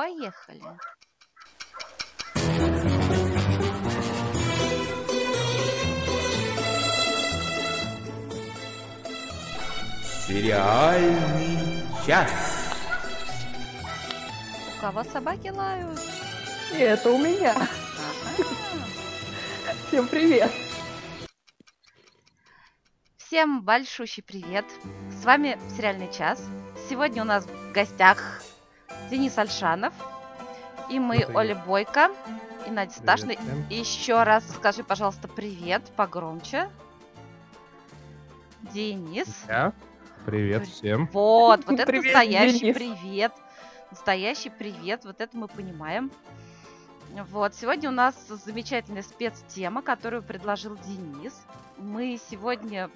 Поехали. Сериальный час. У кого собаки лают? И это у меня. Ага. Всем привет. Всем большущий привет. С вами Сериальный час. Сегодня у нас в гостях Денис Альшанов. И мы, Привет. Оля Бойко и Надя всем. Еще раз скажи, пожалуйста, привет погромче. Денис. Я. Привет При- всем. Вот, вот это Привет, настоящий Денис. привет. Настоящий привет, вот это мы понимаем. Вот, сегодня у нас замечательная спецтема, которую предложил Денис. Мы сегодня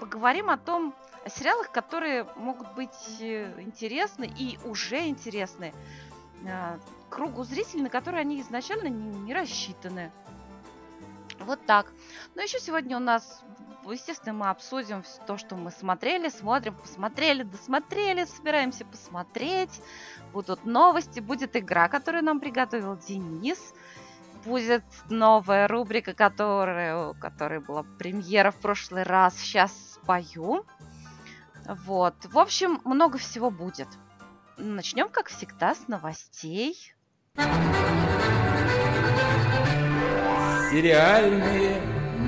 поговорим о том, о сериалах, которые могут быть э, интересны и уже интересны э, кругу зрителей, на которые они изначально не, не рассчитаны. Вот так. Но еще сегодня у нас, естественно, мы обсудим то, что мы смотрели, смотрим, посмотрели, досмотрели, собираемся посмотреть. Будут новости, будет игра, которую нам приготовил Денис. Будет новая рубрика, которая, у которой была премьера в прошлый раз. Сейчас спою. Вот. В общем, много всего будет. Начнем, как всегда, с новостей. Сериальные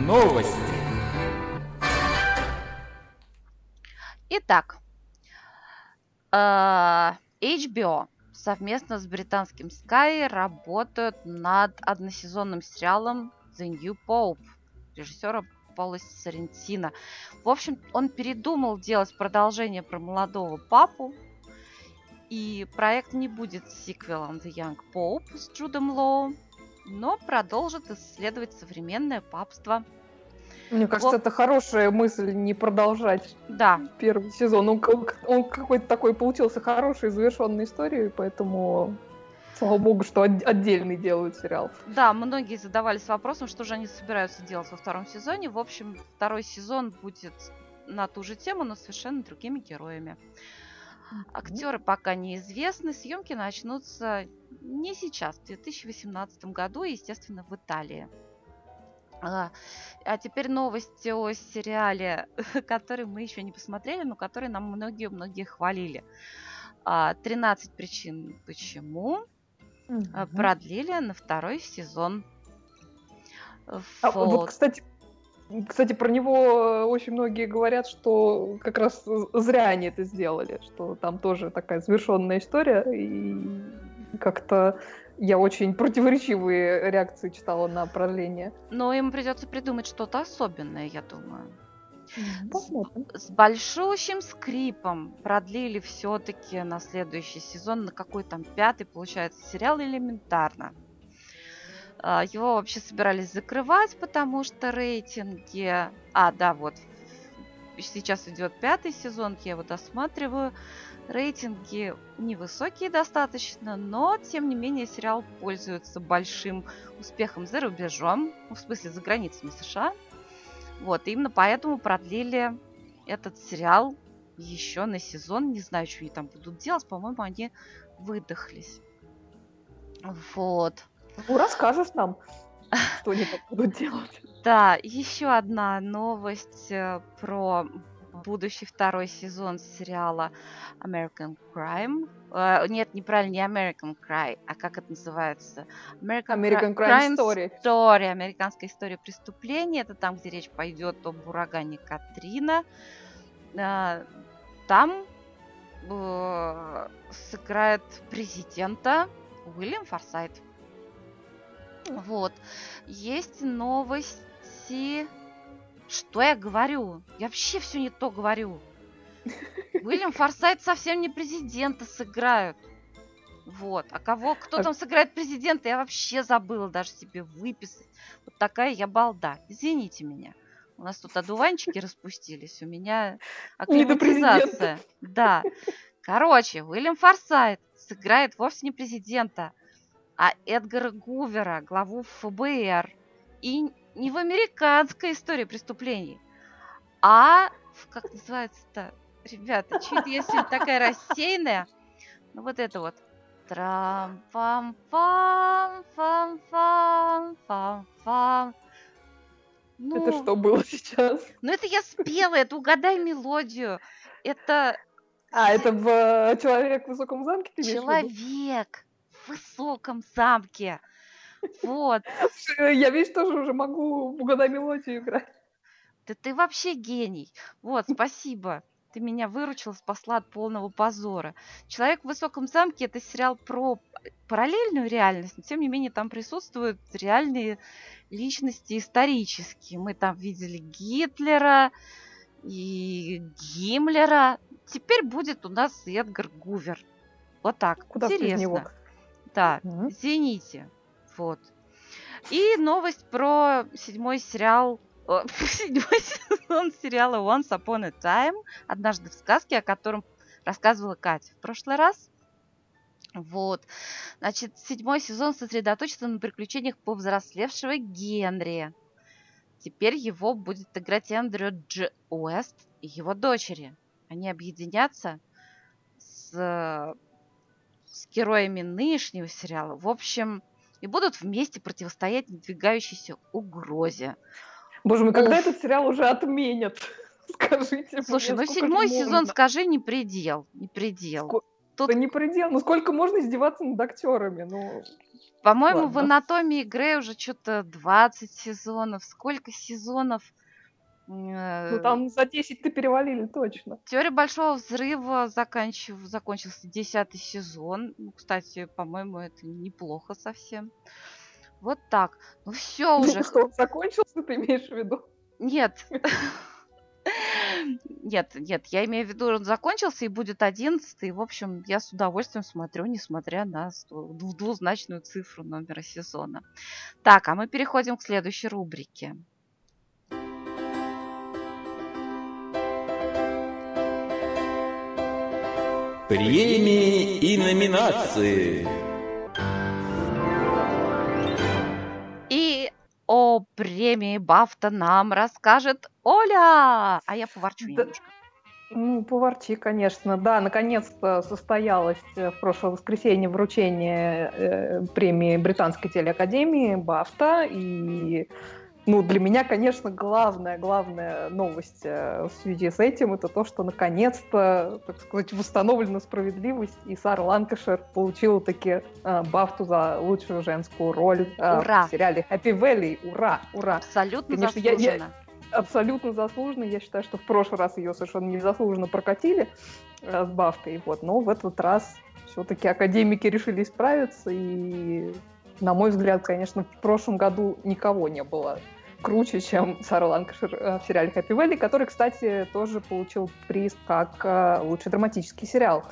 новости. Итак, э, HBO совместно с британским Sky работают над односезонным сериалом The New Pope режиссера Пола Соррентино. В общем, он передумал делать продолжение про молодого папу, и проект не будет сиквелом The Young Pope с Джудом Лоу, но продолжит исследовать современное папство. Мне кажется, Вот. это хорошая мысль не продолжать Да, первый сезон. Он, он какой-то такой получился хороший, завершенной историей, поэтому слава богу, что от- отдельный делают сериал. Да, многие задавались вопросом, что же они собираются делать во втором сезоне. В общем, второй сезон будет на ту же тему, но совершенно другими героями. Актеры пока неизвестны. Съемки начнутся не сейчас, в 2018 году, естественно, в Италии. А, а теперь новости о сериале, который мы еще не посмотрели, но который нам многие-многие хвалили. А, 13 причин почему а, продлили на второй сезон. А вот, Вот. кстати, кстати, про него э, очень многие говорят, что как раз зря они это сделали, что там тоже такая завершенная история, и как-то я очень противоречивые реакции читала на продление. Но им придется придумать что-то особенное, я думаю. Посмотрим. С большущим скрипом продлили все-таки на следующий сезон, на какой там пятый, получается, сериал элементарно. А, Его вообще собирались закрывать, потому что рейтинги... А, да, вот. Сейчас идет пятый сезон, я его досматриваю. Рейтинги невысокие достаточно, но, тем не менее, сериал пользуется большим успехом за рубежом, ну, в смысле, за границами США. Вот, и именно поэтому продлили этот сериал еще на сезон. Не знаю, что они там будут делать. По-моему, они выдохлись. Вот. Ну, расскажешь нам, что они там будут делать. Да, еще одна новость э, про будущий второй сезон сериала American Crime. Э, нет, неправильно, не American Crime, а как это называется? American, American Cri- Crime Story. Story, американская история преступления. Это там, где речь пойдет об урагане Катрина. Э, Там э, сыграет президента Уильям Форсайт. Вот. Есть новости. Что я говорю? Я вообще все не то говорю. Уильям Форсайт совсем не президента сыграют. Вот. А кого, кто А- там сыграет президента, я вообще забыла даже себе выписать. Вот такая я балда. Извините меня. У нас тут одуванчики распустились, у меня акклиматизация. Да. Короче, Уильям Форсайт сыграет вовсе не президента, а Эдгара Гувера, главу ФБР. И не в американской истории преступлений, а в, как называется-то, ребята, чуть я сегодня такая рассеянная. Ну вот это вот. Трам пам пам фам фам фам фам ну, Это что было сейчас? Ну, это я спела, это угадай мелодию. Это А, это в «Человек в высоком замке» ты человек в высоком замке. Вот. Я, видишь, тоже уже могу «Угадай мелодию» играть. Да ты вообще гений. Вот, спасибо. Ты меня выручила, спасла от полного позора. «Человек в высоком замке» — это сериал про параллельную реальность, но тем не менее там присутствуют реальные личности исторические. Мы там видели Гитлера и Гиммлера. Теперь будет у нас Эдгар Гувер. Вот так. Куда Интересно. него? Да, Мгм. извините. Вот. И новость про седьмой сериал, о, седьмой сезон сериала Once Upon a Time, однажды в сказке, о котором рассказывала Катя в прошлый раз. Вот. Значит, седьмой сезон сосредоточится на приключениях повзрослевшего Генри. Теперь его будет играть Эндрю Дж. Уэст и его дочери. Они объединятся с, э, с героями нынешнего сериала. В общем, и будут вместе противостоять надвигающейся угрозе. Боже мой, когда Уф. этот сериал уже отменят? Скажите Слушай, мне, ну седьмой сезон, можно? скажи, не предел. Не предел. Ско- Тут, Да не предел. Ну сколько можно издеваться над актерами? Ну, по-моему, в ладно. анатомии Грей уже что-то 20 сезонов. Сколько сезонов? Э, ну там за 10 ты перевалили точно. Теория большого взрыва заканчив... закончился 10 сезон. Ну, кстати, по-моему, это неплохо совсем. Вот так. Ну все уже. Что, он закончился, ты имеешь в виду? Нет. Нет, нет, я имею в виду, он закончился и будет одиннадцатый. В общем, я с удовольствием смотрю, несмотря на двузначную цифру номера сезона. Так, а мы переходим к следующей рубрике. Премии и номинации. И о премии Бафта нам расскажет Оля. А я поворчу Да. немножко. Ну, поворчи, конечно. Да, наконец-то состоялось э, в прошлое воскресенье вручение э, премии Британской телеакадемии Бафта. И, ну, для меня, конечно, главная, главная новость э, в связи с этим это то, что наконец-то, так сказать, восстановлена справедливость, и Сара Ланкашер получила таки э, Бафту за лучшую женскую роль э, Ура! в сериале Happy Valley. Ура! Ура! Абсолютно Конечно, я- я- заслуженно. абсолютно заслуженно. Я считаю, что в прошлый раз ее совершенно незаслуженно прокатили э, с Бафтой. Вот. Но в этот раз все-таки академики решили справиться. И, на мой взгляд, конечно, в прошлом году никого не было круче, чем Сара Ланкашир э, в сериале Happy Valley, который, кстати, тоже получил приз как э, лучший драматический сериал.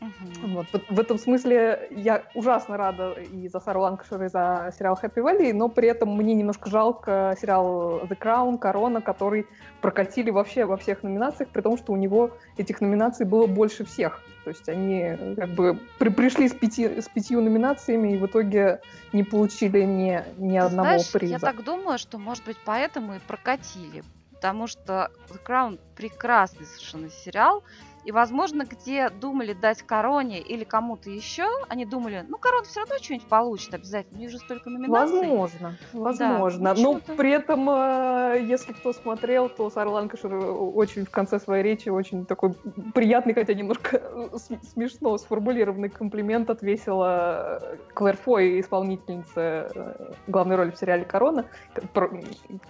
Мгм. Вот. В, этом смысле я ужасно рада и за Сару Ланкашир, и за сериал Happy Valley, но при этом мне немножко жалко сериал The Crown, Корона, который прокатили вообще во всех номинациях, при том, что у него этих номинаций было больше всех. То есть они как бы при- пришли с, пяти, с пятью номинациями и в итоге не получили ни, ни Ты одного знаешь, приза. я так думаю, что, может быть, поэтому и прокатили. Потому что The Crown прекрасный совершенно сериал. И, возможно, где думали дать Короне или кому-то еще, они думали, ну, Корона все равно что-нибудь получит обязательно. У них же столько номинаций. Возможно, возможно. ну, Но при этом, э, если кто смотрел, то Сара Ланкашир очень в конце своей речи очень такой приятный, хотя немножко э, смешно сформулированный комплимент отвесила э, Клэр Фой, исполнительнице э, главной роли в сериале «Корона»,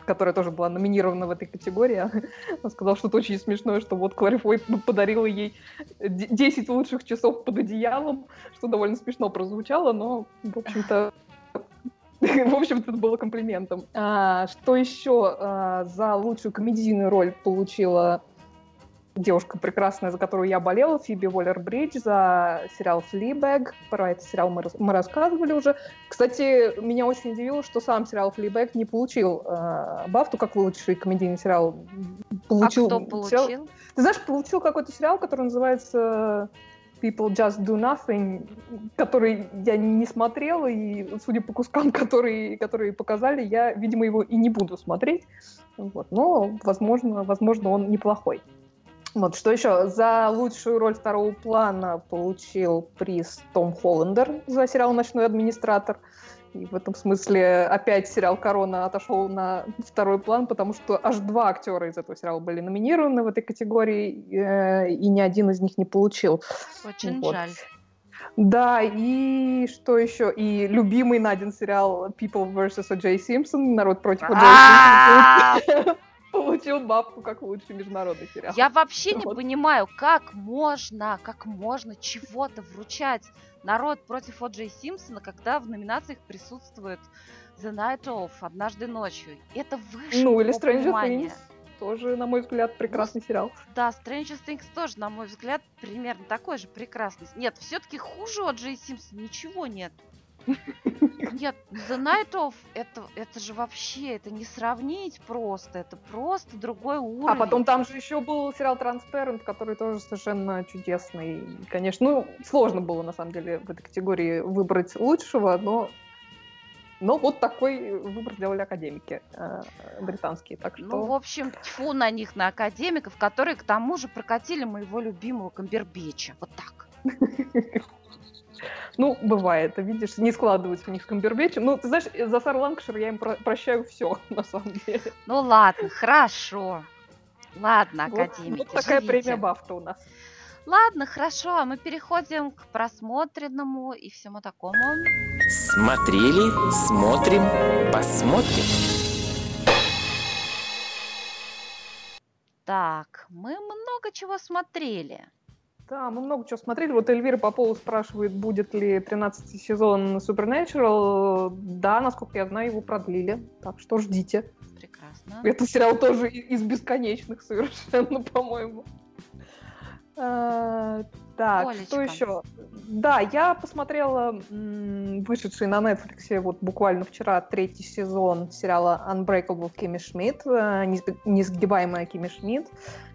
которая тоже была номинирована в этой категории. Она сказала что-то очень смешное, что вот Клэр Фой п- подарила ей д- 10 лучших часов под одеялом, что довольно смешно прозвучало, но, в общем-то, в общем-то, это было комплиментом. А, что еще а, за лучшую комедийную роль получила девушка прекрасная, за которую я болела, Фиби Уоллер-Бридж, за сериал «Флибэг». Про этот сериал мы, мы рассказывали уже. Кстати, меня очень удивило, что сам сериал «Флибэг» не получил а, Бафту как лучший комедийный сериал. Получил а кто сериал- получил? Ты знаешь, получил какой-то сериал, который называется People Just Do Nothing, который я не смотрела, и судя по кускам, которые, которые показали, я, видимо, его и не буду смотреть. Вот. Но, возможно, возможно, он неплохой. Вот, что еще? За лучшую роль второго плана получил приз Том Холландер за сериал «Ночной администратор». И в этом смысле опять сериал «Корона» отошел на второй план, потому что аж два актера из этого сериала были номинированы в этой категории, э, и ни один из них не получил. Очень вот. жаль. Да, и что еще? И любимый Надин сериал People vs. O.J. Simpson, народ против O.J. Simpson получил бабку как лучший международный сериал. Я вообще не понимаю, как можно, как можно чего-то вручать народ против О.Джей Симпсона, когда в номинациях присутствует The Night Of, однажды ночью. Это выше Ну, или Stranger понимания. Things. Тоже, на мой взгляд, прекрасный ну, сериал. Да, Stranger Things тоже, на мой взгляд, примерно такой же прекрасный. Нет, все-таки хуже О.Джей Симпсона ничего нет. Нет, The Night Of, это, это же вообще, это не сравнить просто, это просто другой уровень. А потом там же еще был сериал Transparent, который тоже совершенно чудесный. И, конечно, ну, сложно было, на самом деле, в этой категории выбрать лучшего, но но вот такой выбор сделали академики э, британские. Так что... Ну, в общем, тьфу на них, на академиков, которые к тому же прокатили моего любимого Камбербеча. Вот так. Ну, бывает, видишь, не складывается у них Камбербэтч. Ну, ты знаешь, за Сар Ланкшир я им про- прощаю все, на самом деле. Ну ладно, хорошо. Ладно, академики, вот, вот такая живите. премия Бафта у нас. Ладно, хорошо, а мы переходим к просмотренному и всему такому. Смотрели, смотрим, посмотрим. Так, мы много чего смотрели. Да, мы много чего смотрели. Вот Эльвира Попова спрашивает, будет ли 13 сезон Supernatural. Да, насколько я знаю, его продлили. Так что ждите. Прекрасно. Это сериал тоже из бесконечных совершенно, по-моему. А, так, Олечка. что еще? Да, я посмотрела вышедший на Netflix вот буквально вчера третий сезон сериала Unbreakable Кимми Шмидт, э, несгибаемая Кимми Шмидт.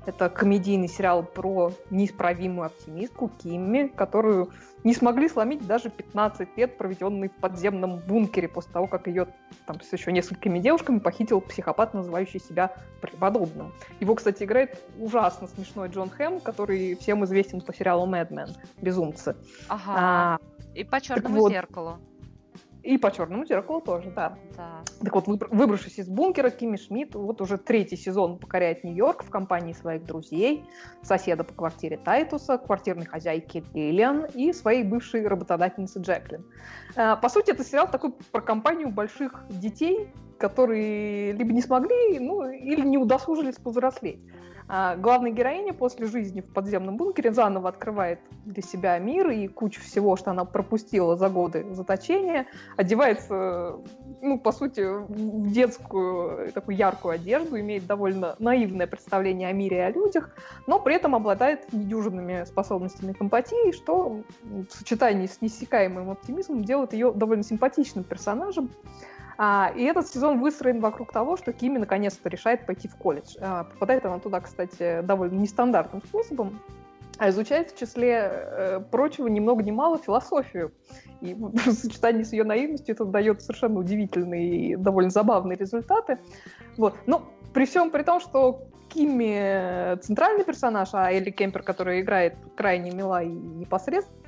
Это комедийный сериал про неисправимую оптимистку Кимми, которую не смогли сломить даже 15 лет, проведенные в подземном бункере после того, как ее там с еще несколькими девушками похитил психопат, называющий себя преподобным. Его, кстати, играет ужасно смешной Джон Хэм, который всем известен по сериалу Men, безумцы. Ага. А, И по черному вот, зеркалу. И по черному зеркалу тоже, да. да. Так вот, выбравшись из бункера, Кимми Шмидт вот уже третий сезон покоряет Нью-Йорк в компании своих друзей, соседа по квартире Тайтуса, квартирной хозяйки Лилиан и своей бывшей работодательницы Джеклин. А, по сути, это сериал такой про компанию больших детей, которые либо не смогли, ну, или не удосужились повзрослеть. А главная героиня после жизни в подземном бункере заново открывает для себя мир и кучу всего, что она пропустила за годы заточения, одевается, ну, по сути, в детскую такую яркую одежду, имеет довольно наивное представление о мире и о людях, но при этом обладает недюжинными способностями к эмпатии, что в сочетании с неиссякаемым оптимизмом делает ее довольно симпатичным персонажем. А, и этот сезон выстроен вокруг того, что Кими наконец-то решает пойти в колледж. А, попадает она туда, кстати, довольно нестандартным способом, а изучает в числе э, прочего ни много ни мало философию. И в сочетании с ее наивностью это дает совершенно удивительные и довольно забавные результаты. Вот. Но при всем при том, что Кимми центральный персонаж, а Элли Кемпер, которая играет крайне мила и непосредственно,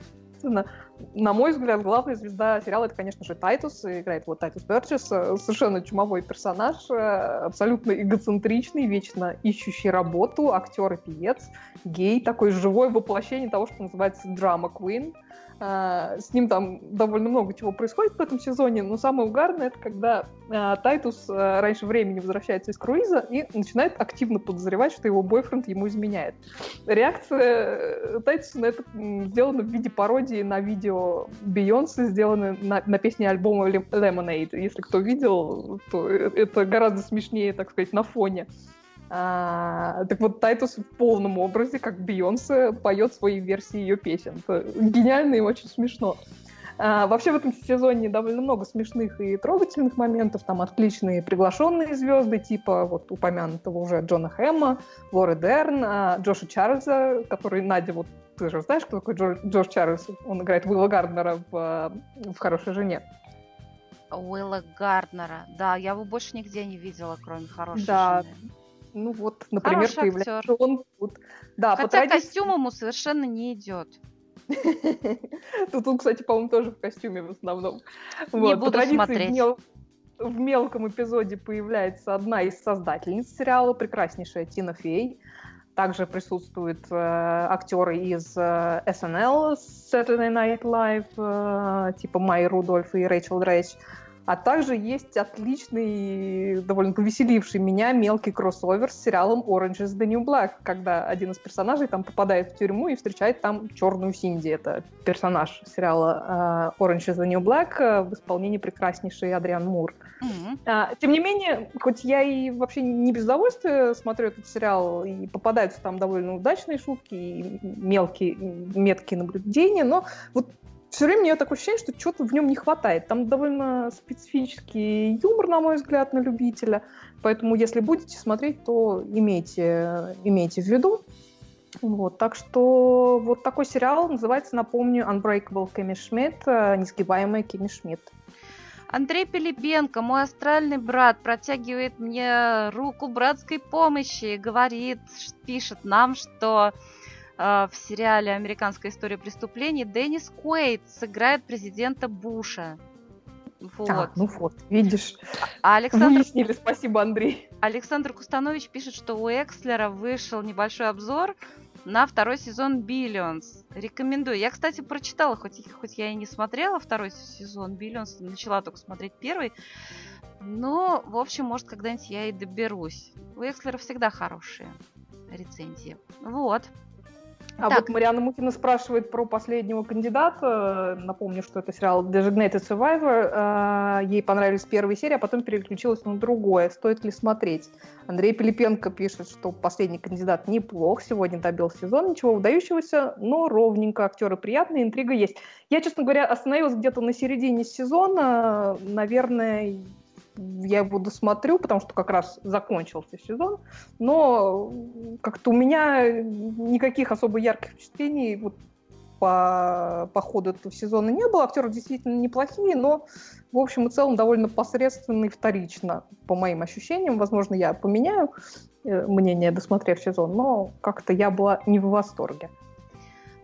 на мой взгляд, главная звезда сериала это, конечно же, Тайтус. Играет вот Тайтус Бёрджесс. Совершенно чумовой персонаж, э, абсолютно эгоцентричный, вечно ищущий работу, актер и певец, гей, такое живое воплощение того, что называется drama queen. А, с ним там довольно много чего происходит в этом сезоне, но самое угарное это когда а, Тайтус а, раньше времени возвращается из круиза и начинает активно подозревать, что его бойфренд ему изменяет. Реакция э, Тайтуса на это сделана в виде пародии на видео Бейонсе, сделанное на, на песне альбома Lemonade. Если кто видел, то э, это гораздо смешнее, так сказать, на фоне. А, так вот, Тайтус в полном образе, как Бейонсе, поет свои версии ее песен. Это гениально и очень смешно. А, вообще в этом сезоне довольно много смешных и трогательных моментов. Там отличные приглашенные звезды, типа вот упомянутого уже Джона Хэмма, Лоры Дерн, а, Джоша Чарльза, который, Надя, вот ты же знаешь, кто такой Джо, Джош Чарльз? Он играет Уилла Гарднера в, в «Хорошей жене». Уилла Гарднера, да, я его больше нигде не видела, кроме «Хорошей да. жены». Ну вот, например, Хороший появляется актер. он тут. Да, Хотя традиции- костюм ему совершенно не идет. Тут он, кстати, по-моему, тоже в костюме в основном. Не буду смотреть. В мелком эпизоде появляется одна из создательниц сериала, прекраснейшая Тина Фей. Также присутствуют э, актеры из э, SNL, Saturday Night Live, э, типа Майи Рудольф и Рэйчел Дрейч. А также есть отличный, довольно повеселивший меня мелкий кроссовер с сериалом Orange is the New Black, когда один из персонажей там попадает в тюрьму и встречает там черную Синди. Это персонаж сериала э, Orange is the New Black э, в исполнении прекраснейшей Адриан Мур. А, Тем не менее, хоть я и вообще не без удовольствия смотрю этот сериал, и попадаются там довольно удачные шутки, и мелкие, меткие наблюдения, но вот все время у меня такое ощущение, что чего-то в нем не хватает. Там довольно специфический юмор, на мой взгляд, на любителя. Поэтому, если будете смотреть, то имейте, имейте в виду. Вот, так что вот такой сериал называется, напомню, Unbreakable Кэмми Шмидт, э, несгибаемая Кэмми Шмидт. Андрей Пилипенко, мой астральный брат, протягивает мне руку братской помощи и говорит, пишет нам, что в сериале «Американская история преступлений» Деннис Куэйт сыграет президента Буша. Вот. А, ну вот, видишь, А Александр, выяснили, спасибо, Андрей. Александр Кустанович пишет, что у Экслера вышел небольшой обзор на второй сезон Billions. Рекомендую. Я, кстати, прочитала, хоть, хоть я и не смотрела второй сезон Billions, начала только смотреть первый. Но, в общем, может, когда-нибудь я и доберусь. У Экслера всегда хорошие рецензии. Вот. А Так. вот Марианна Мухина спрашивает про последнего кандидата. Напомню, что это сериал Designated Survivor. А, Ей понравились первые серии, а потом переключилась на другое. Стоит ли смотреть? Андрей Пилипенко пишет, что последний кандидат неплох. Сегодня добил сезон. Ничего выдающегося, но ровненько. Актеры приятные, интрига есть. Я, честно говоря, остановилась где-то на середине сезона. Наверное, я его досмотрю, потому что как раз закончился сезон. Но как-то у меня никаких особо ярких впечатлений вот по, по ходу этого сезона не было. Актеры действительно неплохие, но в общем и целом довольно посредственно вторично, по моим ощущениям. Возможно, я поменяю э, мнение, досмотрев сезон, но как-то я была не в восторге.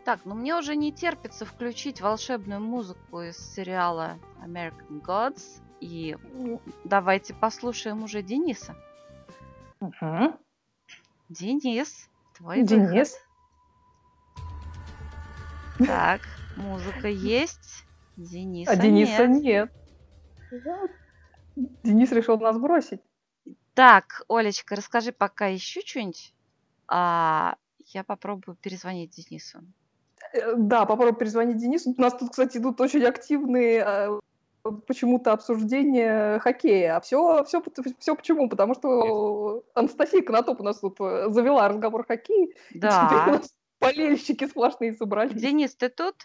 Так, ну мне уже не терпится включить волшебную музыку из сериала American Gods. И давайте послушаем уже Дениса. Мгм. Денис, твой Денис. выход. Так, музыка есть. Дениса А Дениса нет. нет. Денис решил нас бросить. Так, Олечка, расскажи пока еще что-нибудь. А я попробую перезвонить Денису. Э, Да, попробуй перезвонить Денису. У нас тут, кстати, идут очень активные э, почему-то обсуждения хоккея. А все, все, все почему? Потому что Анастасия Конотоп у нас тут э, завела разговор о хоккее. и Теперь у Да. нас болельщики сплошные собрались. Денис, ты тут?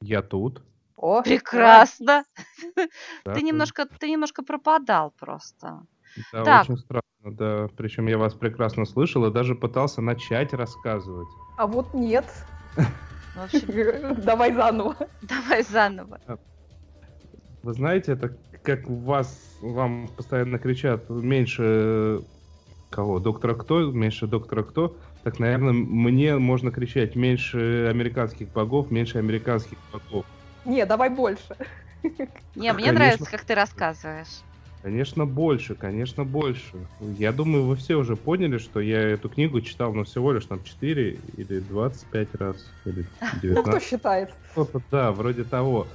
Я тут. О, Прекрасно. да, Ты немножко, ты немножко пропадал просто. Да, Так. очень странно, да. Причем я вас прекрасно слышал и даже пытался начать рассказывать. А вот нет. В общем, Давай заново. давай заново. Вы знаете, это как вас, вам постоянно кричат меньше кого? Доктора кто? Меньше доктора кто? Так, наверное, мне можно кричать меньше американских богов, меньше американских богов. Не, давай больше. Не, мне Конечно. нравится, как ты рассказываешь. Конечно, больше, конечно, больше. Я думаю, вы все уже поняли, что я эту книгу читал, ну, всего лишь там 4 или 25 раз, или Ну, кто 19. считает? Да, вроде того.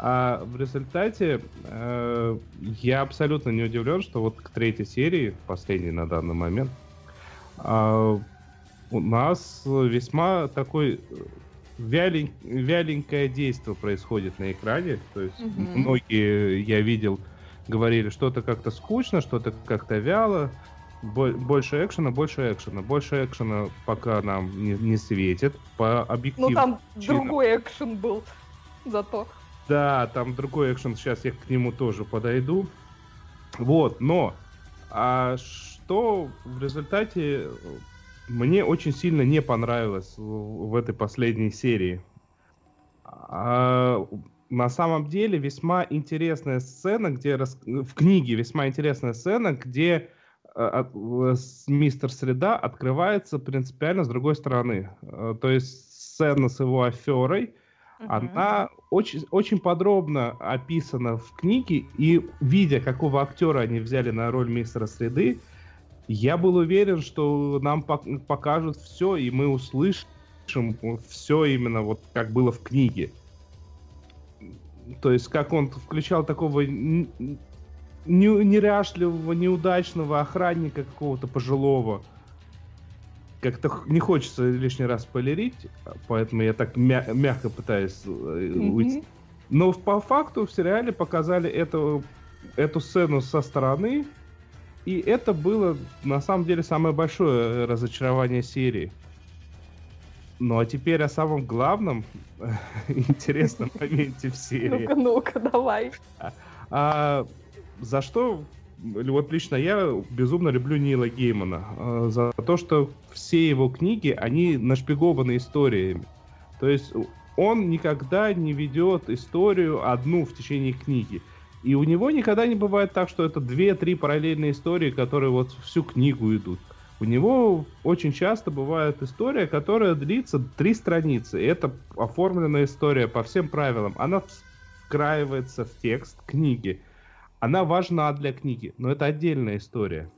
А в результате э, я абсолютно не удивлен, что вот к третьей серии, последней на данный момент, а, у нас весьма такой э, вялень- вяленькое действие происходит на экране. То есть Мгм. многие, я видел, говорили, что-то как-то скучно, что-то как-то вяло. Бо- Больше экшена, больше экшена. Больше экшена пока нам не, не светит. По Ну, объективным там причинам. другой экшен был. Зато. Да, там другой экшен, сейчас я к нему тоже подойду. Вот, но а что в результате э, мне очень сильно не понравилось в, в этой последней серии. А, на самом деле весьма интересная сцена, где рас- в книге весьма интересная сцена, где а, мистер Среда открывается принципиально с другой стороны. Э, то есть сцена с его аферой, угу. она очень, очень подробно описана в книге, и видя, какого актера они взяли на роль мистера Среды, я был уверен, что нам покажут все, и мы услышим все именно вот как было в книге. То есть, как он включал такого неряшливого, неудачного охранника какого-то пожилого. Как-то не хочется лишний раз полирить, поэтому я так мя- мягко пытаюсь mm-hmm. уйти. Но по факту в сериале показали эту, эту сцену со стороны, и это было на самом деле самое большое разочарование серии. Ну а теперь о самом главном интересном моменте в серии. Ну-ка, ну-ка, давай. А, а, за что вот лично я безумно люблю Нила Геймана. А, за то, что все его книги, они нашпигованы историями. То есть он никогда не ведет историю одну в течение книги. И у него никогда не бывает так, что это две-три параллельные истории, которые вот всю книгу идут. У него очень часто бывает история, которая длится три страницы. Это оформленная история по всем правилам. Она вкраивается в текст книги. Она важна для книги, но это отдельная история.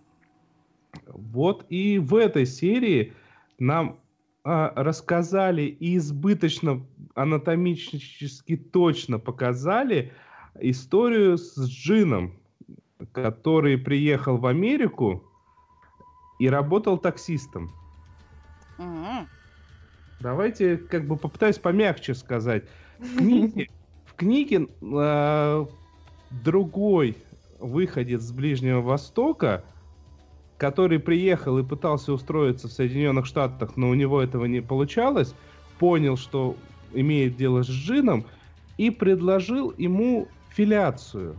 Вот и в этой серии нам а, рассказали и избыточно анатомически точно показали историю с Джином, который приехал в Америку и работал таксистом. Mm-hmm. Давайте как бы попытаюсь помягче сказать. В книге, в книге э, другой выходец с Ближнего Востока, который приехал и пытался устроиться в Соединенных Штатах, но у него этого не получалось, понял, что имеет дело с Джином, и предложил ему филиацию.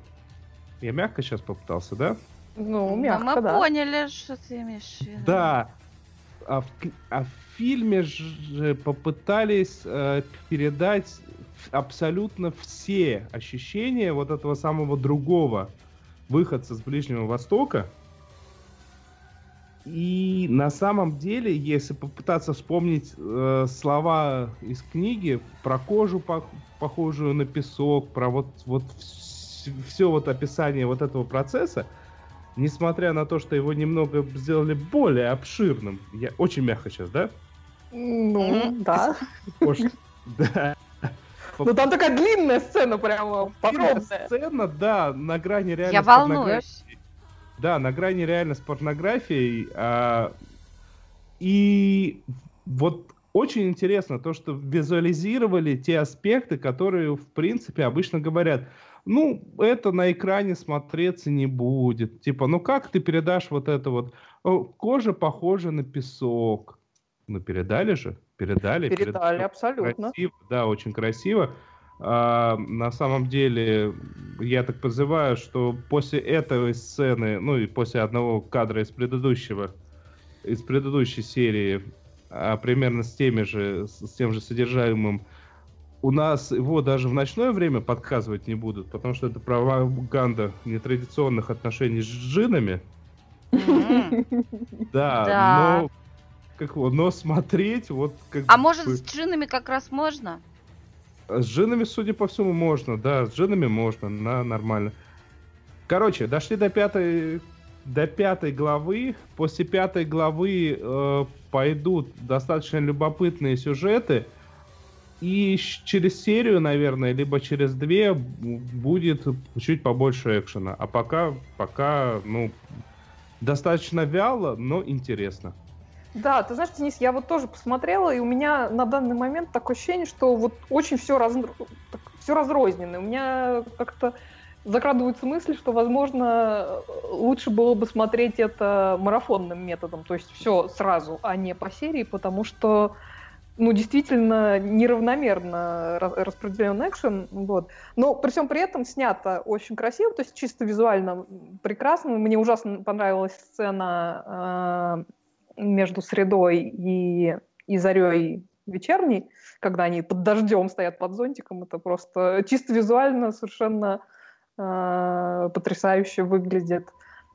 Я мягко сейчас попытался, да? Ну, мягко, мы да. поняли, что ты имеешь в виду. Да. А в, а в фильме же попытались э, передать абсолютно все ощущения вот этого самого другого выходца с Ближнего Востока. И на самом деле, если попытаться вспомнить э, слова из книги про кожу, по похожую на песок, про вот, вот все вот описание вот этого процесса, несмотря на то, что его немного сделали более обширным, я очень мягко сейчас, да? Ну, да. Да. Ну там такая длинная сцена прямо, подробная. Сцена, да, на грани реально Я волнуюсь. Да, на грани реально с порнографией. А, и вот очень интересно то, что визуализировали те аспекты, которые, в принципе, обычно говорят, ну, это на экране смотреться не будет. Типа, ну как ты передашь вот это вот? Кожа похожа на песок. Ну, передали же? Передали. Передали, передали абсолютно. Красиво, да, очень красиво. А, на самом деле, я так позываю, что после этой сцены, ну и после одного кадра из предыдущего, из предыдущей серии, а примерно с теми же, с тем же содержаемым, у нас его даже в ночное время подказывать не будут, потому что это пропаганда нетрадиционных отношений с джинами. Да, но как вот, но смотреть вот как А может с джинами как раз можно? С джинами, судя по всему, можно, да, с джинами можно, на нормально. Короче, дошли до пятой, до пятой главы. После пятой главы э, пойдут достаточно любопытные сюжеты. И через серию, наверное, либо через две будет чуть побольше экшена. А пока, пока, ну, достаточно вяло, но интересно. Да, ты знаешь, Денис, я вот тоже посмотрела, и у меня на данный момент такое ощущение, что вот очень все, раз... все разрозненно. У меня как-то закрадывается мысль, что, возможно, лучше было бы смотреть это марафонным методом, то есть все сразу, а не по серии, потому что ну, действительно неравномерно распределен экшен, вот. Но при всем при этом снято очень красиво, то есть чисто визуально прекрасно. Мне ужасно понравилась сцена э, между средой и, и зарей вечерней, когда они под дождем стоят под зонтиком, это просто чисто визуально совершенно э, потрясающе выглядит.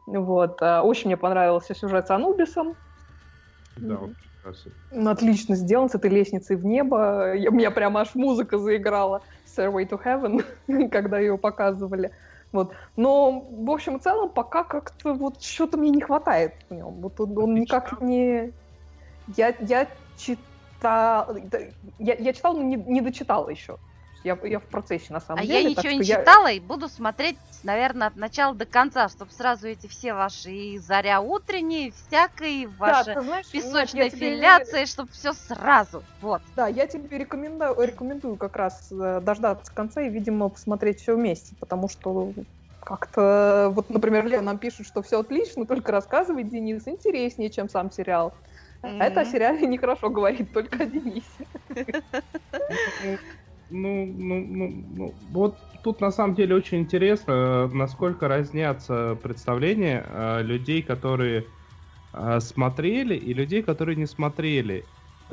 Вот. а, Очень мне понравился сюжет с Анубисом. Да, Мгм. Прекрасен. Отлично сделан с этой лестницей в небо. Я- У меня прямо аж музыка заиграла. Stairway to Heaven, когда ее показывали. Вот. Но, в общем и целом, пока как-то вот что-то мне не хватает в нем. Вот он, он никак не... Я, я читал... Я, я читал, но не, не дочитала еще. Я, я в процессе, на самом А деле. я так ничего не я- читала и буду смотреть, наверное, от начала до конца, чтобы сразу эти все ваши и заря утренние, всякой, Да, ваши ты знаешь, Надь, я песочные тебе- чтобы все сразу. Вот. Да, я тебе рекомендую, рекомендую как раз э, дождаться конца и, видимо, посмотреть все вместе, потому что как-то, вот, например, Лена нам пишет, что все отлично, только рассказывает Денис интереснее, чем сам сериал. А это о сериале нехорошо говорит только о Денисе. Ну, ну, ну, ну, вот тут на самом деле очень интересно, э, насколько разнятся представления э, людей, которые э, смотрели, и людей, которые не смотрели.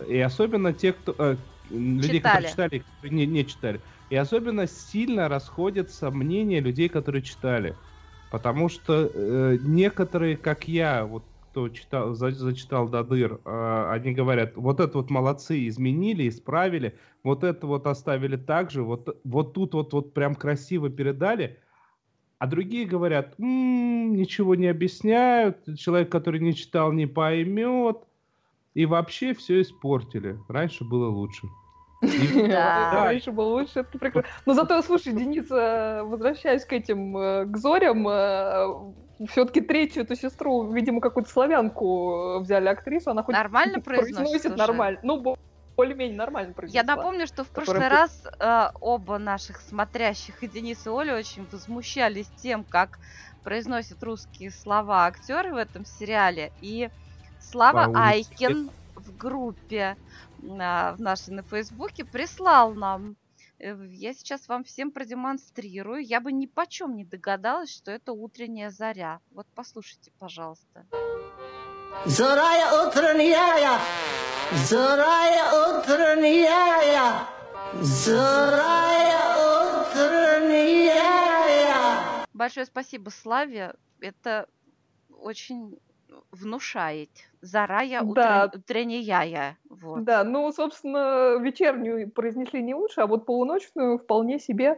И особенно те, кто... э, людей, которые читали, которые не, не читали. И особенно сильно расходятся мнения людей, которые читали. Потому что э, некоторые, как я, вот кто читал, за- зачитал до дыр, э, они говорят, вот это вот молодцы, изменили, исправили, вот это вот оставили так же, вот, вот тут вот, вот прям красиво передали, а другие говорят, «М, ничего не объясняют, человек, который не читал, не поймет, и вообще все испортили. Раньше было лучше. Да. Раньше было лучше, это прекрасно. Но зато, слушай, Денис, э, возвращаясь к этим, э, к Зорям, все-таки третью эту сестру, видимо, какую-то славянку э, взяли актрису, она хоть Нормально произносит уже? нормально. Ну, бо- более-менее нормально Я произнесла. напомню, что в прошлый раз э, оба наших смотрящих, и Денис и Оля, очень возмущались тем, как произносят русские слова актеры в этом сериале. И Слава По улице Айкин в группе а, в нашей на Фейсбуке прислал нам. Э, Я сейчас вам всем продемонстрирую. Я бы ни почем не догадалась, что это утренняя заря. Вот послушайте, пожалуйста. Зорая утренняя, зорая утренняя, зорая утренняя. Большое спасибо Славе. Это очень внушает. Зарая Да. утрен- утренняя. Вот. Да, ну, собственно, вечернюю произнесли не лучше, а вот полуночную вполне себе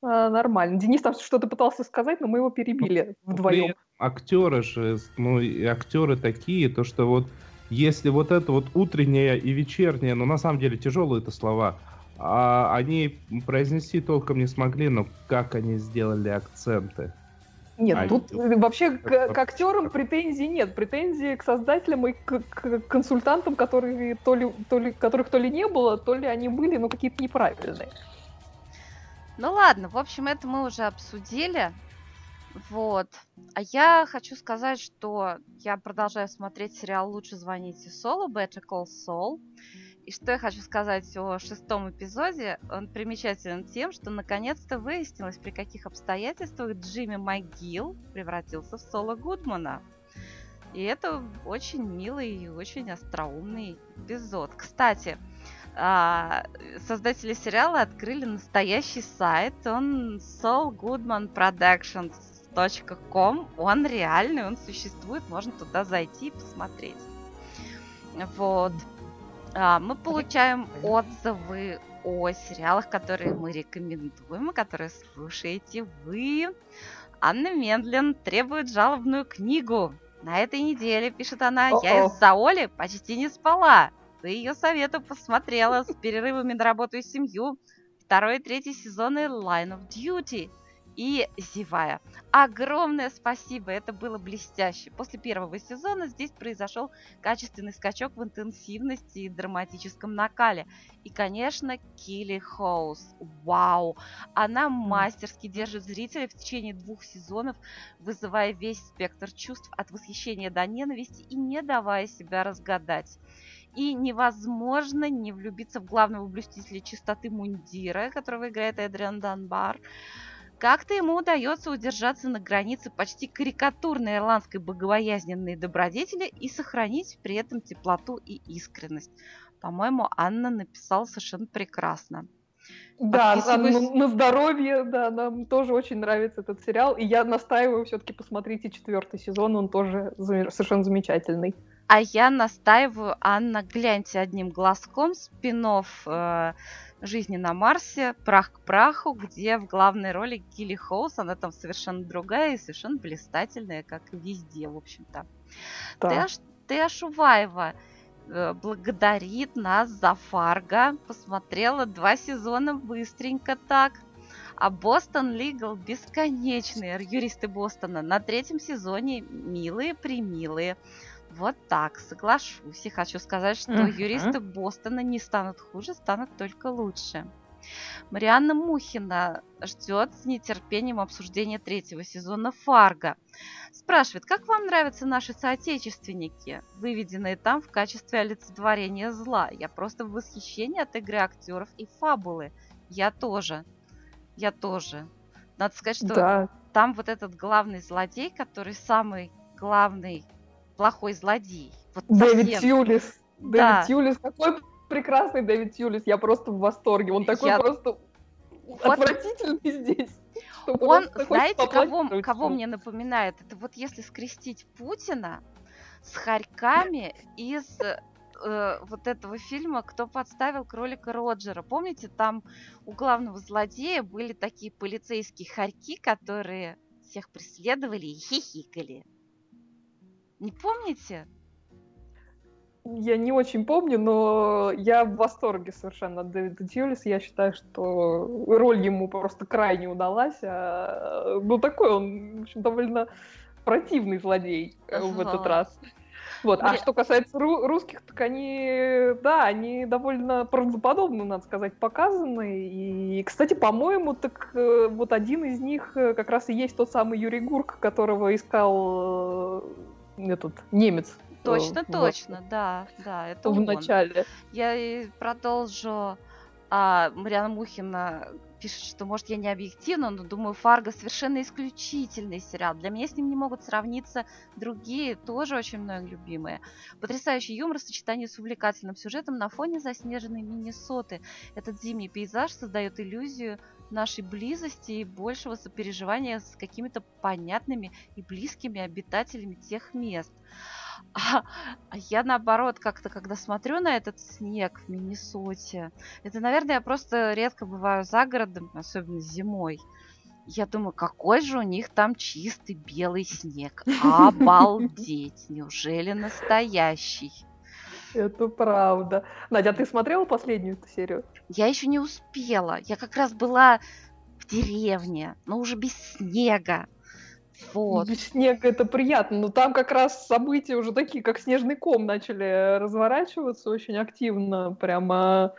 э, нормально. Денис там что-то пытался сказать, но мы его перебили вдвоем. актеры же, ну, и актеры такие, то что вот если вот это вот утренняя и вечерняя, ну, на самом деле тяжелые это слова, а они произнести толком не смогли, но как они сделали акценты. Нет, А, тут ну, э, вообще к, к актерам претензий нет. Претензии к создателям и к, к консультантам, которые то ли, то ли, которых то ли не было, то ли они были, но какие-то неправильные. Ну ладно, в общем, это мы уже обсудили. Вот. А я хочу сказать, что я продолжаю смотреть сериал «Лучше звоните Солу», Better Call Saul. И что я хочу сказать о шестом эпизоде, он примечателен тем, что наконец-то выяснилось, при каких обстоятельствах Джимми МcГилл превратился в Соло Гудмана. И это очень милый и очень остроумный эпизод. Кстати, а, создатели сериала открыли настоящий сайт. Он soulgoodmanproductions.com. Он реальный, он существует. Можно туда зайти и посмотреть. Вот. А, мы получаем отзывы о сериалах, которые мы рекомендуем, которые слушаете вы. Анна Мендлин требует жалобную книгу. На этой неделе, пишет она, я из-за Оли почти не спала. По ее совету посмотрела с перерывами на работу и семью второй и третий сезоны Line of Duty. И зевая. Огромное спасибо, это было блестяще. После первого сезона здесь произошел качественный скачок в интенсивности и драматическом накале. И, конечно, Килли Хоус. Вау! Она мастерски держит зрителя в течение двух сезонов, вызывая весь спектр чувств от восхищения до ненависти и не давая себя разгадать. И невозможно не влюбиться в главного блюстителя чистоты мундира, которого играет Эдриан Данбар. Как-то ему удается удержаться на границе почти карикатурной ирландской богобоязненной добродетели и сохранить при этом теплоту и искренность. По-моему, Анна написала совершенно прекрасно. Да, на, Подписываюсь. на- здоровье, да, нам тоже очень нравится этот сериал. И я настаиваю, все-таки посмотрите четвертый сезон, он тоже совершенно замечательный. А я настаиваю, Анна, гляньте одним глазком спин «Жизни на Марсе», «Прах к праху», где в главной роли Гилли Хоус, она там совершенно другая и совершенно блистательная, как и везде, в общем-то. Да. Тэш, Тэш Уваева э, благодарит нас за Фарго. Посмотрела два сезона быстренько так. А Бостон Лигал бесконечные юристы Бостона. На третьем сезоне милые, примилые. Вот так, соглашусь. И хочу сказать, что Мгм. юристы Бостона не станут хуже, станут только лучше. Марианна Мухина ждет с нетерпением обсуждения третьего сезона Фарго. Спрашивает, как вам нравятся наши соотечественники, выведенные там в качестве олицетворения зла? Я просто в восхищении от игры актеров и фабулы. Я тоже. Я тоже. Надо сказать, что Да, там вот этот главный злодей, который самый главный плохой злодей. Вот Дэвид совсем. Тьюлис. Да. Дэвид Тьюлис, какой прекрасный Дэвид Тьюлис. Я просто в восторге. Он такой Я- просто отвратительный здесь. Он, знаете, кого, кого мне напоминает? Это вот если скрестить Путина с хорьками из э, вот этого фильма «Кто подставил кролика Роджера». Помните, там у главного злодея были такие полицейские хорьки, которые всех преследовали и хихикали. Не помните? Я не очень помню, но я в восторге совершенно от Дэвида Тьюлиса. Я считаю, что роль ему просто крайне удалась. А, ну, такой он, в общем, довольно противный злодей э, в этот раз. Вот. А Мне- что касается ру- русских, так они, да, они довольно правдоподобно, надо сказать, показаны. И, кстати, по-моему, так э, вот один из них э, как раз и есть тот самый Юрий Гурк, которого искал этот немец. э, Точно, вот, точно, да, да, это В он. начале. Я продолжу. А, Мариана Мухина пишет, что, может, я не объективна, но думаю, Фарго совершенно исключительный сериал. Для меня с ним не могут сравниться другие, тоже очень мной любимые. Потрясающий юмор в сочетании с увлекательным сюжетом на фоне заснеженной Миннесоты. Этот зимний пейзаж создает иллюзию нашей близости и большего сопереживания с какими-то понятными и близкими обитателями тех мест. А, а я наоборот как-то, когда смотрю на этот снег в Миннесоте, это, наверное, я просто редко бываю за городом, особенно зимой. Я думаю, какой же у них там чистый белый снег. Обалдеть! Неужели настоящий? Это правда. Надя, а ты смотрела последнюю эту серию? Я еще не успела. Я как раз была в деревне, но уже без снега. Вот. Без снега это приятно, но там как раз события уже такие, как снежный ком, начали разворачиваться очень активно. Прямо,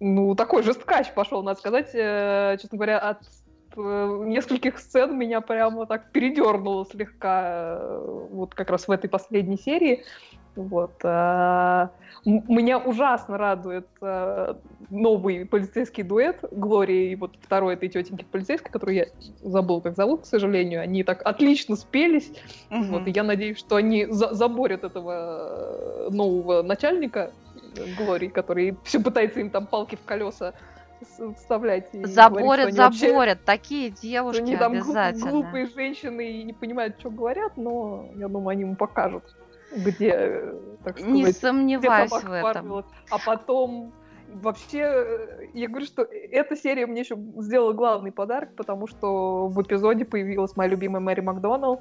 ну, такой же скач пошел, надо сказать. Э, Честно говоря, от нескольких сцен меня прямо так передернуло слегка, э, вот как раз в этой последней серии. Вот. м- Меня ужасно радует э, новый полицейский дуэт Глории и вот второй этой тетеньки полицейской, которую я забыл, как зовут, к сожалению. Они так отлично спелись. Мгм. Вот, и я надеюсь, что они за- заборят этого э, нового начальника э, Глории, который все пытается им там палки в колеса вставлять. и говорит, что Заборят, вообще- заборят. Такие девушки они там обязательно. глупые женщины и не понимают, что говорят, но я думаю, они ему покажут, где, э, так сказать, Не сомневаюсь в этом. А потом вообще, э, я говорю, что эта серия мне еще сделала главный подарок, потому что в эпизоде появилась моя любимая Мэри Макдоналд.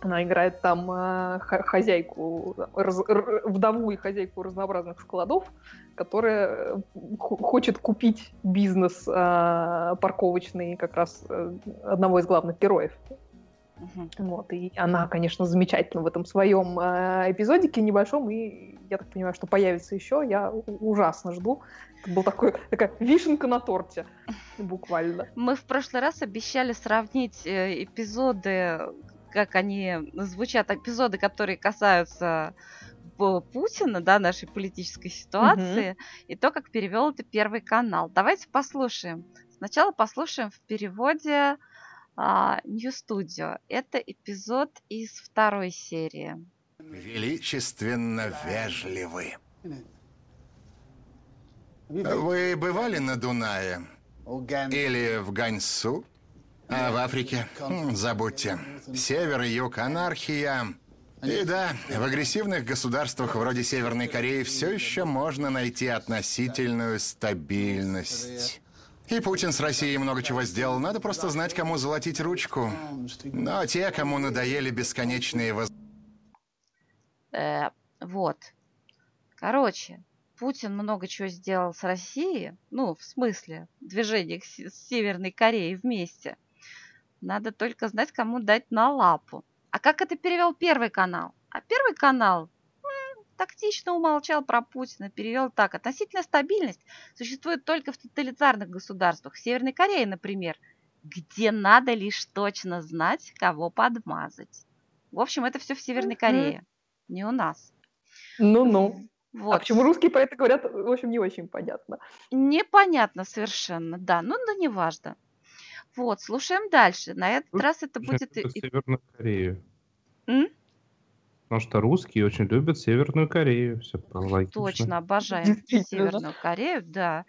Она играет там э, хозяйку, раз- р- вдову и хозяйку разнообразных складов, которая э, хо- хочет купить бизнес э, парковочный как раз э, одного из главных героев. Мгм. Вот, и она, конечно, замечательна в этом своем э, эпизодике небольшом, и я так понимаю, что появится еще, я ужасно жду. Это был такой, такая вишенка на торте, буквально. Мы в прошлый раз обещали сравнить э, эпизоды, как они звучат, эпизоды, которые касаются П- Путина, да, нашей политической ситуации, и то, как перевел это Первый канал. Давайте послушаем. Сначала послушаем в переводе а, New Studio. Это эпизод из второй серии. величественно вежливы. Вы бывали на Дунае? Или в Ганьсу? А в Африке? Забудьте. Север и юг, анархия. И да, в агрессивных государствах вроде Северной Кореи все еще можно найти относительную стабильность. И Путин с Россией много чего сделал. Надо просто знать, кому золотить ручку. Но те, кому надоели бесконечные воз... Э, вот. Короче, Путин много чего сделал с Россией, ну, в смысле, движение с Северной Кореей вместе. Надо только знать, кому дать на лапу. А как это перевел Первый канал? А Первый канал м, тактично умолчал про Путина, перевел так. Относительная стабильность существует только в тоталитарных государствах. В Северной Корее, например, где надо лишь точно знать, кого подмазать. В общем, это все в Северной. Корее, не у нас. Ну-ну. Вот. А почему русские про это говорят, в общем, не очень понятно. Непонятно совершенно, да. Ну, да неважно. Вот, слушаем дальше. На этот Тут раз это будет... любят Северную Корею. М? Потому что русские очень любят Северную Корею. Все логично. Точно, обожаем. Северную Корею, да.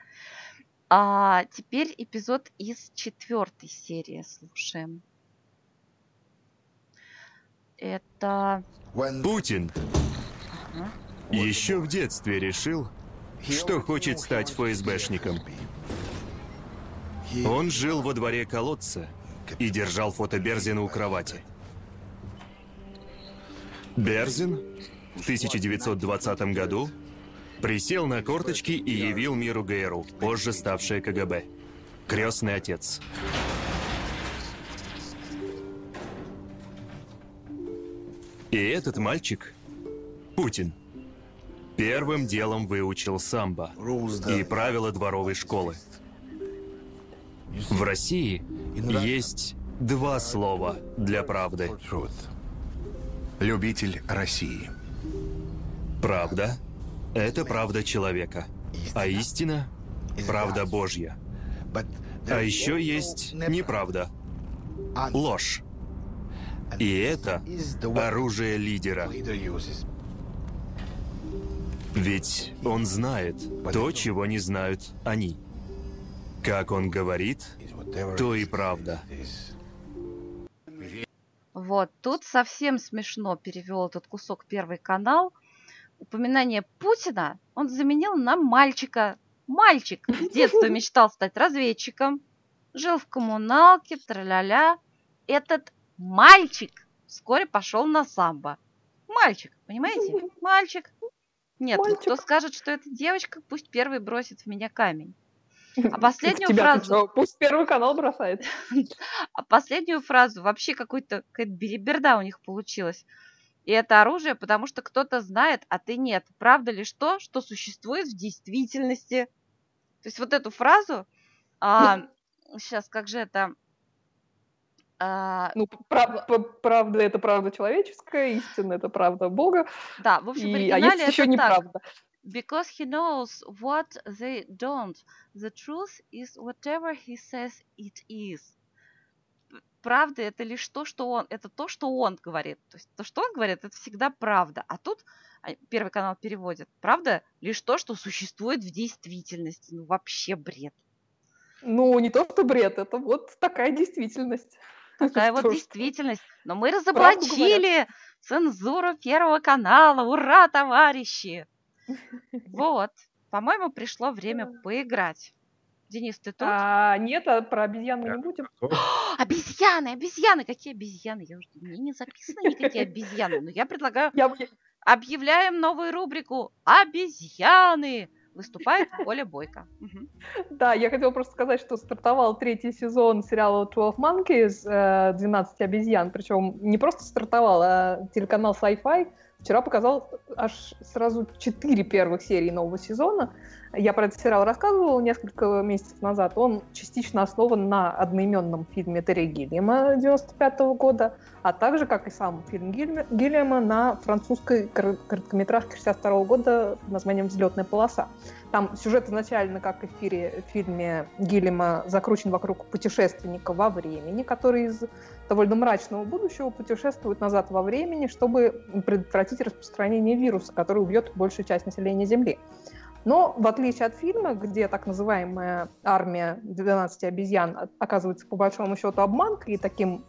А теперь эпизод из четвертой серии слушаем. Это... Путин ага. еще в детстве решил, что хочет стать ФСБшником. Он жил во дворе колодца и держал фото Берзина у кровати. Берзин в 1920 году присел на корточки и явил миру ГРУ, позже ставшее КГБ. Крестный отец. И этот мальчик, Путин, первым делом выучил самбо и правила дворовой школы. В России есть два слова для правды. Любитель России. Правда – это правда человека, а истина – правда Божья. А еще есть неправда, ложь. И это оружие лидера. Ведь он знает то, чего не знают они. Как он говорит, то и правда. Вот, тут совсем смешно перевел этот кусок Первый канал. Упоминание Путина он заменил на мальчика. Мальчик с детства мечтал стать разведчиком, жил в коммуналке, траля-ля. Этот мальчик вскоре пошел на самбо. Мальчик, понимаете? Мальчик. Нет, кто Мальчик. скажет, что это девочка, пусть первый бросит в меня камень. А в последнюю фразу... Пусть первый канал бросает. А последнюю фразу вообще какой-то какая-то белиберда у них получилась. И это оружие, потому что кто-то знает, а ты нет. Правда ли что, что существует в действительности? То есть вот эту фразу, сейчас как же это, а, Ну, прав- правда это правда человеческая, истина это правда Бога. да, в общем, в И, а оригинале есть еще это так. неправда. Because he knows what they don't. The truth is whatever he says it is. Правда это лишь то, что он, это то, что он говорит. То есть то, что он говорит, это всегда правда. А тут а, Первый канал переводит. Правда лишь то, что существует в действительности. Ну вообще бред. Ну, не то, что бред, это вот такая действительность. Такая вот действительность. Но мы разоблачили цензуру Первого канала. Ура, товарищи! Вот. По-моему, пришло время поиграть. Денис, ты тут? А, нет, а про обезьян мы не будем. Обезьяны, обезьяны, какие обезьяны? Я уже мне не записаны никакие обезьяны, но я предлагаю Я, объявляем новую рубрику Обезьяны. Выступает Оля Бойко. Да, я хотела просто сказать, что стартовал третий сезон сериала 12 Monkeys, э, 12 обезьян, причем не просто стартовал, а телеканал Sci-Fi вчера показал аж сразу четыре первых серии нового сезона. Я про этот сериал рассказывала несколько месяцев назад. Он частично основан на одноименном фильме Терри Гиллиама 95 года, а также, как и сам фильм Гиллиама, на французской кор- короткометражке 62 года под названием «Взлетная полоса». Там сюжет изначально, как и в фире- в фильме Гиллима, закручен вокруг путешественника во времени, который из довольно мрачного будущего путешествует назад во времени, чтобы предотвратить распространение вируса, который убьет большую часть населения Земли. Но в отличие от фильма, где так называемая армия 12 обезьян оказывается по большому счету обманкой и таким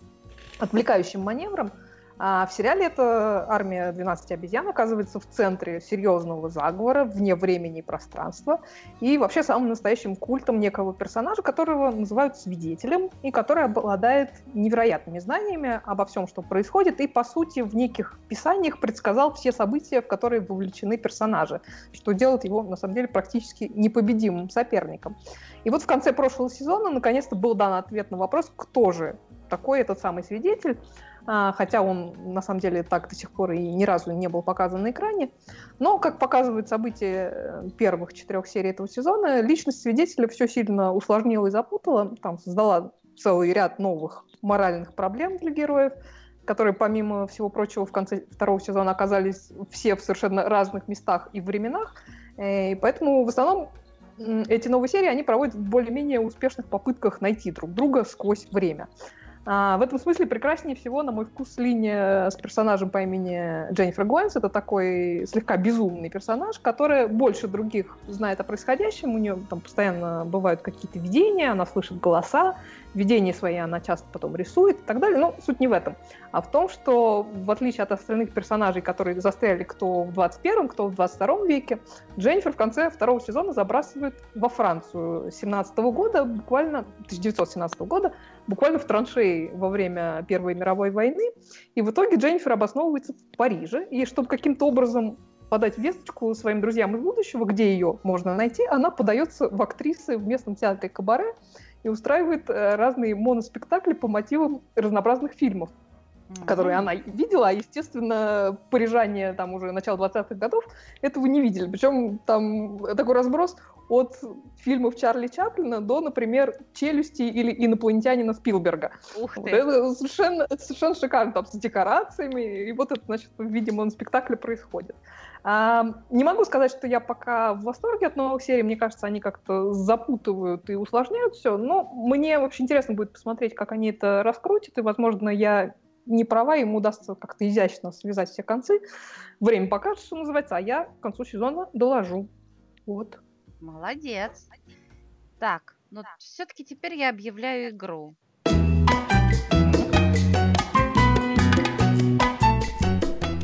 отвлекающим маневром, а в сериале эта армия 12 обезьян оказывается в центре серьезного заговора, вне времени и пространства, и вообще самым настоящим культом некого персонажа, которого называют свидетелем, и который обладает невероятными знаниями обо всем, что происходит, и, по сути, в неких писаниях предсказал все события, в которые вовлечены персонажи, что делает его, на самом деле, практически непобедимым соперником. И вот в конце прошлого сезона наконец-то был дан ответ на вопрос, кто же такой этот самый свидетель, хотя он на самом деле так до сих пор и ни разу не был показан на экране. Но, как показывают события э, первых четырех серий этого сезона, личность свидетеля все сильно усложнила и запутала, там создала целый ряд новых моральных проблем для героев, которые, помимо всего прочего, в конце второго сезона оказались все в совершенно разных местах и временах. Э, и поэтому в основном эти новые серии, они проводят в более-менее успешных попытках найти друг друга сквозь время. А, в этом смысле прекраснее всего, на мой вкус, линия с персонажем по имени Дженнифер Гуэнс. Это такой слегка безумный персонаж, который больше других знает о происходящем. У нее там постоянно бывают какие-то видения, она слышит голоса, видения свои она часто потом рисует и так далее. Но суть не в этом, а в том, что в отличие от остальных персонажей, которые застряли кто в 21-м, кто в 22 веке, Дженнифер в конце второго сезона забрасывает во Францию 17 года, буквально 1917 года, буквально в траншеи во время Первой мировой войны. И в итоге Дженнифер обосновывается в Париже. И чтобы каким-то образом подать весточку своим друзьям из будущего, где ее можно найти, она подается в актрисы в местном театре Кабаре и устраивает э, разные моноспектакли по мотивам разнообразных фильмов которые она видела, а, естественно, парижане там уже начала 20-х годов этого не видели. Причем там такой разброс от фильмов Чарли Чаплина до, например, «Челюсти» или «Инопланетянина» Спилберга. Ух ты! Вот это совершенно, это совершенно шикарно, там, с декорациями, и вот это, значит, в виде моноспектакля происходит. А, не могу сказать, что я пока в восторге от новых серий, мне кажется, они как-то запутывают и усложняют все, но мне вообще интересно будет посмотреть, как они это раскрутят, и, возможно, я не права, ему удастся как-то изящно связать все концы. Время покажет, что называется, а я к концу сезона доложу. Вот. Молодец. Так, но все-таки теперь я объявляю игру.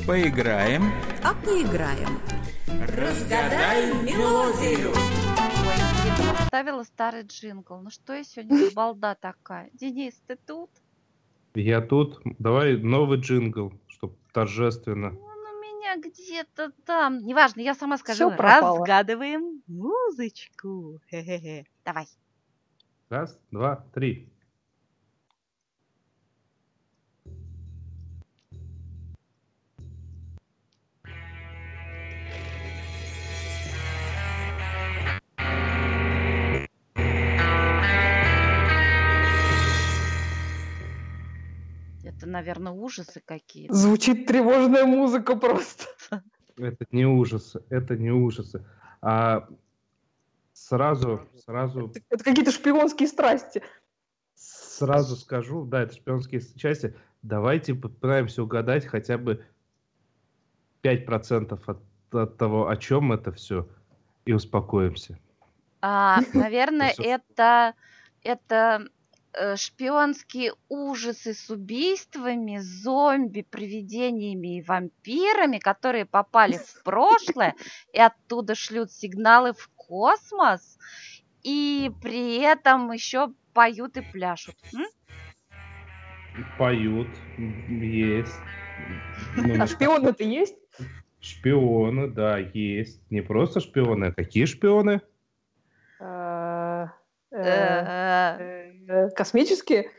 Поиграем. А поиграем. Разгадай мелодию. Ой, оставила старый джингл. Ну что я сегодня балда такая? Денис, ты тут? Я тут. Давай новый джингл, чтобы торжественно. Он у меня где-то там. Неважно, я сама скажу. Разгадываем музычку. Хе-хе-хе. Давай. Раз, два, три. Это, наверное, ужасы какие-то. Звучит тревожная музыка просто. Это не ужасы, это не ужасы. А сразу, сразу... Это, это какие-то шпионские страсти. Сразу скажу, да, это шпионские части. Давайте попытаемся угадать хотя бы 5% от, от того, о чем это все, и успокоимся. А, наверное, это, это шпионские ужасы с убийствами, зомби, привидениями и вампирами, которые попали в прошлое и оттуда шлют сигналы в космос, и при этом еще поют и пляшут. М? Поют, есть. Ну, а шпионы-то есть? Шпионы, да, есть. Не просто шпионы, а какие шпионы? А, э, космические?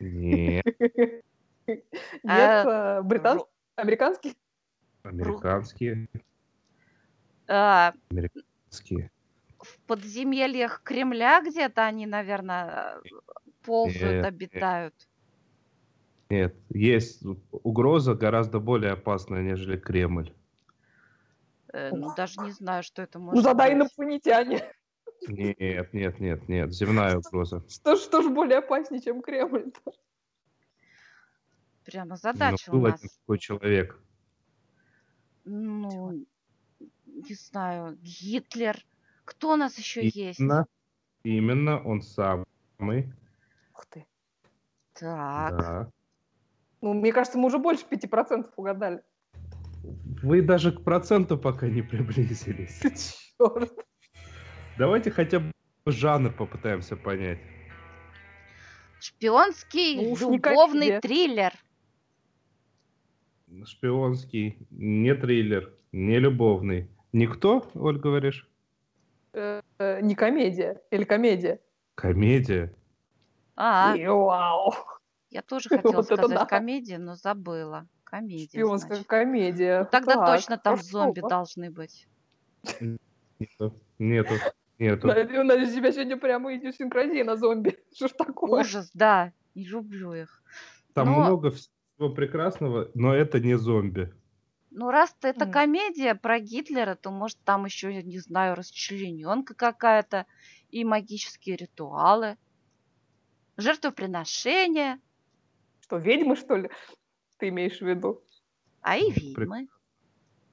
Нет. Нет, а, э, британские? Американские? Американские. А, Американские. В подземельях Кремля где-то они, наверное, ползают, обитают. Нет, есть угроза гораздо более опасная, нежели Кремль. Э, ну, даже не знаю, что это ну, может Ну, тогда инопланетяне. Нет, нет, нет, нет, земная угроза. Что, что ж более опаснее, чем Кремль? -то? Прямо задача ну, у нас. такой человек. Ну, не знаю, Гитлер. Кто у нас еще есть? Именно, именно он самый. Ух ты. Так. Да. Ну, мне кажется, мы уже больше 5% угадали. Вы даже к проценту пока не приблизились. Черт. Давайте хотя бы жанр попытаемся понять. Шпионский Ну любовный триллер. Шпионский, не триллер, не любовный. Никто, Оль, говоришь? Э, э, Не комедия. Или комедия. Комедия. А, И Вау. я тоже хотела Вот сказать да. комедия, но забыла. Комедия, Шпионская значит. комедия. Ну, Тогда Так, точно там хорошо. зомби должны быть. Нету, нету, Надя, у нас у тебя сегодня прямо идиосинкразия на зомби. Что ж такое? Ужас, да. Не люблю их. Там но- много всего прекрасного, но это не зомби. Ну, раз это М. комедия про Гитлера, то, может, там еще, я не знаю, расчлененка какая-то и магические ритуалы. Жертвоприношения, Что, ведьмы, что ли? Ты имеешь в виду? а и Прик- ведьмы. Прекрасно.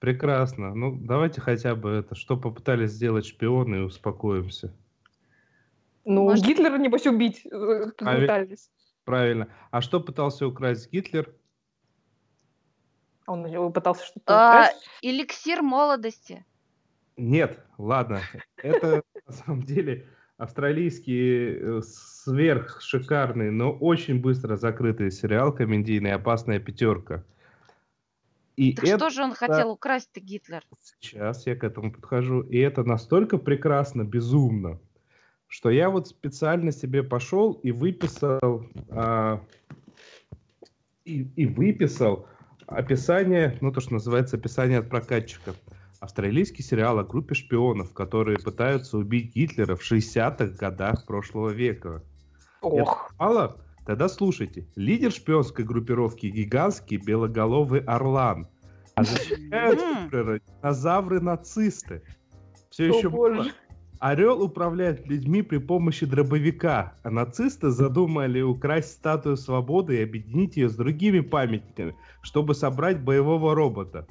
Ну, давайте хотя бы это, что попытались сделать шпионы и успокоимся. Ну, Может- Гитлера, небось, убить э, пытались. Правильно. А что пытался украсть Гитлер? Он пытался что-то А, украсть. эликсир молодости. Нет, ладно. Это на самом деле австралийский э, сверхшикарный, но очень быстро закрытый сериал комедийный «Опасная пятерка». И Так это что же он хотел украсть-то, Гитлер? сейчас я к этому подхожу. И это настолько прекрасно, безумно, что я вот специально себе пошел и выписал а, и, и выписал описание, ну то, что называется описание от прокатчика. Австралийский сериал о группе шпионов, которые пытаются убить Гитлера в 60-х годах прошлого века. Ох. Мало? Тогда слушайте. Лидер шпионской группировки гигантский белоголовый орлан. А защищают. Гитлера динозавры-нацисты. Все О, еще боже. Орел управляет людьми при помощи дробовика, а нацисты задумали украсть статую свободы и объединить ее с другими памятниками, чтобы собрать боевого робота.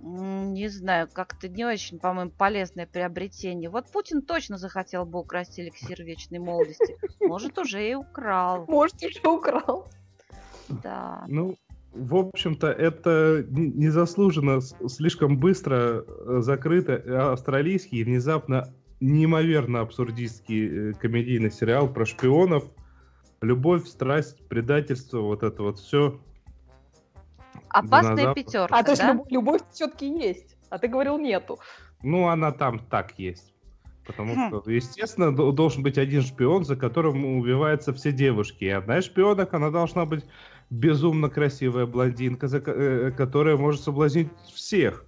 Не знаю, как-то не очень, по-моему, полезное приобретение. Вот Путин точно захотел бы украсть эликсир вечной молодости. Может, уже и украл. Может, уже украл. Да. Ну, в общем-то, это незаслуженно слишком быстро э, закрыто э, австралийский и внезапно неимоверно абсурдистский э, комедийный сериал про шпионов. Любовь, страсть, предательство, вот это вот все. Опасная пятерка, А то есть да? люб- любовь все-таки есть. А ты говорил нету. Ну, она там так есть. Потому Хм. что, естественно, должен быть один шпион, за которым убиваются все девушки. И одна из шпионок, она должна быть безумно красивая блондинка, э, которая может соблазнить всех.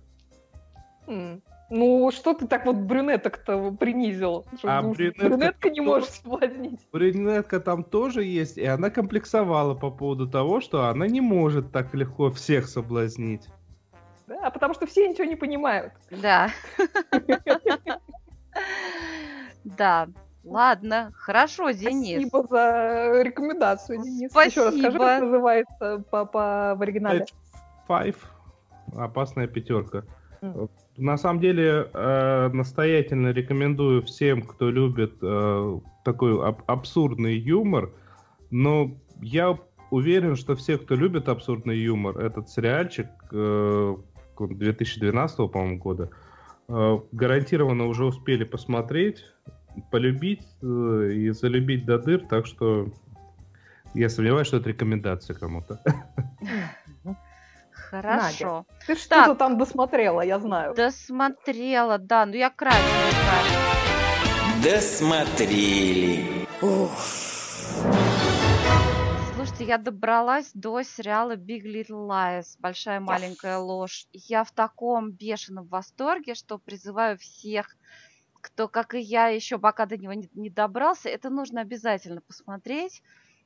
М. Ну, что ты так вот брюнеток-то принизил? Что, А брюнетка брюнетка не может соблазнить. Брюнетка там тоже есть, и она комплексовала по поводу того, что она не может так легко всех соблазнить. Да, потому что все ничего не понимают. Да. Да. Ладно, хорошо, Денис. Спасибо за рекомендацию, Денис. Еще раз скажи, Спасибо. как называется по, по- в оригинале. Five. Опасная пятерка. На самом деле, э, настоятельно рекомендую всем, кто любит э, такой аб- абсурдный юмор. Но я уверен, что все, кто любит абсурдный юмор, этот сериальчик э, 2012, по-моему, года, э, гарантированно уже успели посмотреть, полюбить э, и залюбить до дыр. Так что я сомневаюсь, что это рекомендация кому-то. Хорошо. Ты Так. что-то там досмотрела, я знаю. Досмотрела, да. Ну, я кратенько. Досмотрели. Слушайте, я добралась до сериала Big Little Lies. Большая маленькая ложь. Я в таком бешеном восторге, что призываю всех, кто, как и я, еще пока до него не, не добрался, это нужно обязательно посмотреть.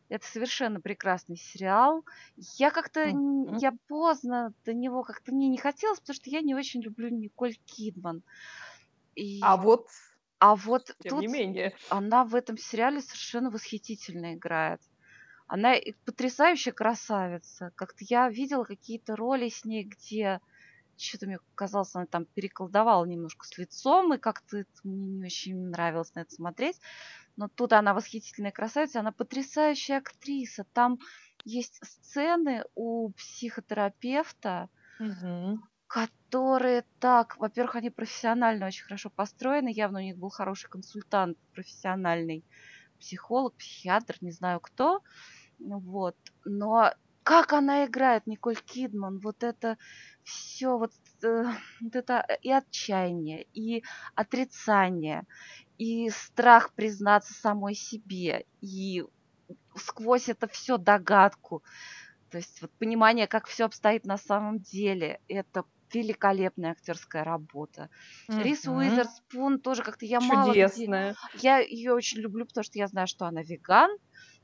Это совершенно прекрасный сериал. Я как-то, Мгм. я поздно до него как-то мне не хотелось, потому что я не очень люблю Николь Кидман. И- А вот, а вот тем тут не менее. она в этом сериале совершенно восхитительно играет. Она потрясающая красавица. Как-то я видела какие-то роли с ней, где что-то мне казалось, она там переколдовала немножко с лицом, и как-то это мне не очень нравилось на это смотреть. Но тут она восхитительная красавица, она потрясающая актриса. Там есть сцены у психотерапевта, Мгм. которые так, во-первых, они профессионально очень хорошо построены, явно у них был хороший консультант, профессиональный психолог, психиатр, не знаю кто, вот, но как она играет, Николь Кидман, вот это все, вот, э, вот это и отчаяние, и отрицание, и страх признаться самой себе, и сквозь это все догадку. То есть вот понимание, как все обстоит на самом деле, это великолепная актерская работа. Рис Мгм. Уизерспун тоже как-то я мало где... Чудесная. Я ее очень люблю, потому что я знаю, что она веган.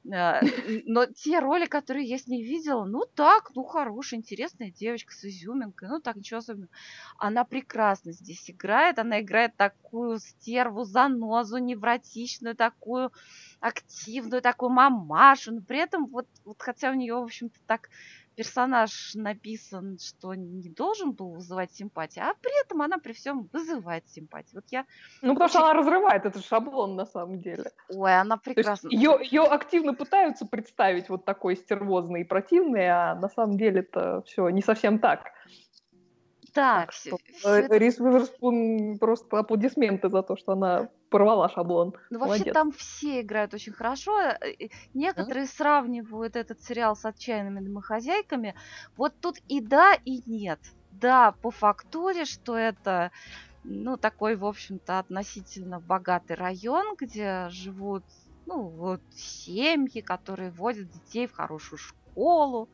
Но те роли, которые я с ней видела, ну так, ну хорошая, интересная девочка с изюминкой, ну так, ничего особенного. Она прекрасно здесь играет, она играет такую стерву, занозу, невротичную, такую активную, такую мамашу, но при этом вот, вот хотя у нее, в общем-то, так персонаж написан, что не должен был вызывать симпатию, а при этом она при всем вызывает симпатию. Вот я, Ну, потому что она разрывает этот шаблон на самом деле. ой, она прекрасна. ее, ее активно пытаются представить вот такой стервозной и противной, а на самом деле это все не совсем так. Да, Так что э, это Рис Уизерспун просто аплодисменты за то, что она порвала шаблон. Ну, вообще Молодец. там все играют очень хорошо. Э, Некоторые сравнивают этот сериал с отчаянными домохозяйками. Вот тут и да, и нет. Да, по фактуре, что это, ну, такой, в общем-то, относительно богатый район, где живут, ну, вот, семьи, которые водят детей в хорошую школу.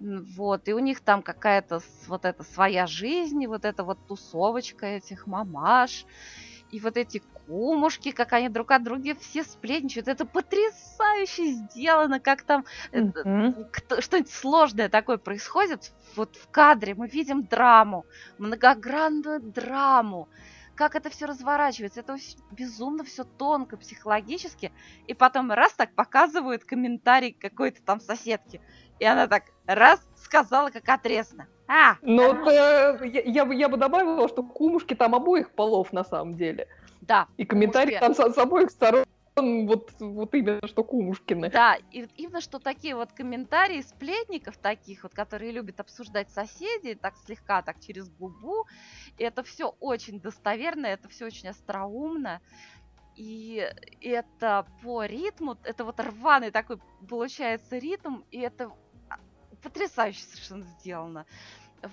Вот, и у них там какая-то вот эта своя жизнь, и вот эта вот тусовочка этих мамаш, и вот эти кумушки, как они друг от друга все сплетничают. Это потрясающе сделано, как там кто- что-нибудь сложное такое происходит. Вот в кадре мы видим драму, многогранную драму. Как это все разворачивается. Это безумно все тонко, психологически. И потом раз так показывают комментарий какой-то там соседки. И она так раз сказала, как отрезано. А, Ну, э, я, я бы, я бы добавила, что кумушки там обоих полов на самом деле. Да. И комментарии там с, с обоих сторон вот, вот именно что кумушкины. Да, и именно что такие вот комментарии сплетников таких вот, которые любят обсуждать соседей, так слегка, так через губу, и это все очень достоверно, это все очень остроумно. И это по ритму, это вот рваный такой получается ритм, и это а, потрясающе совершенно сделано.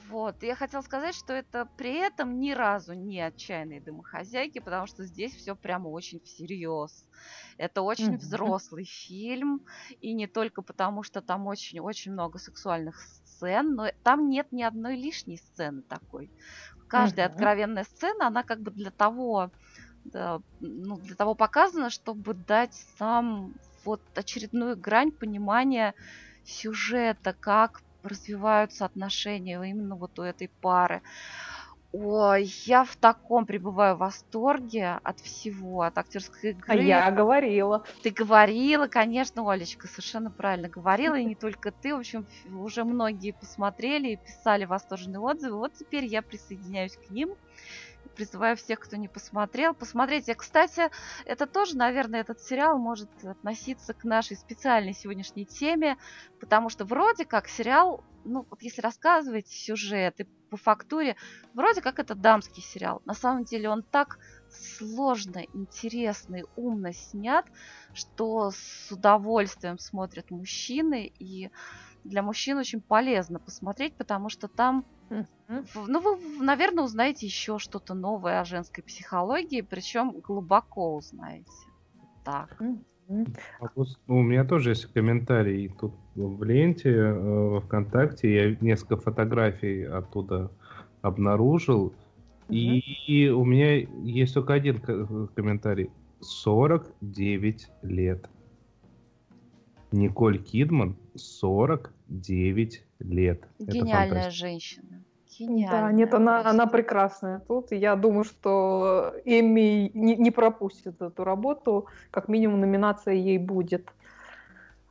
Вот, я хотела сказать, что это при этом ни разу не отчаянные домохозяйки, потому что здесь все прямо очень всерьез. Это очень Мгм. взрослый фильм, и не только потому, что там очень-очень много сексуальных сцен, но там нет ни одной лишней сцены такой. Каждая Мгм. откровенная сцена, она как бы для того, да, ну, для того показана, чтобы дать сам вот очередную грань понимания сюжета, как развиваются отношения именно вот у этой пары. Ой, я в таком пребываю восторге от всего, от актерской игры. А я говорила. Ты говорила, конечно, Олечка, совершенно правильно говорила, и не только ты, в общем, уже многие посмотрели и писали восторженные отзывы. Вот теперь я присоединяюсь к ним. Призываю всех, кто не посмотрел, посмотреть. Кстати, это тоже, наверное, этот сериал может относиться к нашей специальной сегодняшней теме, потому что вроде как сериал, ну, вот если рассказывать сюжет и по фактуре, вроде как это дамский сериал. На самом деле он так сложно, интересно и умно снят, что с удовольствием смотрят мужчины, и для мужчин очень полезно посмотреть, потому что там, ну, вы, наверное, узнаете еще что-то новое о женской психологии, причем глубоко узнаете. Так. А вот, ну, у меня тоже есть комментарий тут в ленте, э, во ВКонтакте. Я несколько фотографий оттуда обнаружил. И у меня есть только один ко- комментарий. 49 лет. Николь Кидман 49 лет. Гениальная женщина. Да, Гениальная. нет, она, она прекрасная тут. Я думаю, что Эми не, не пропустит эту работу. Как минимум номинация ей будет.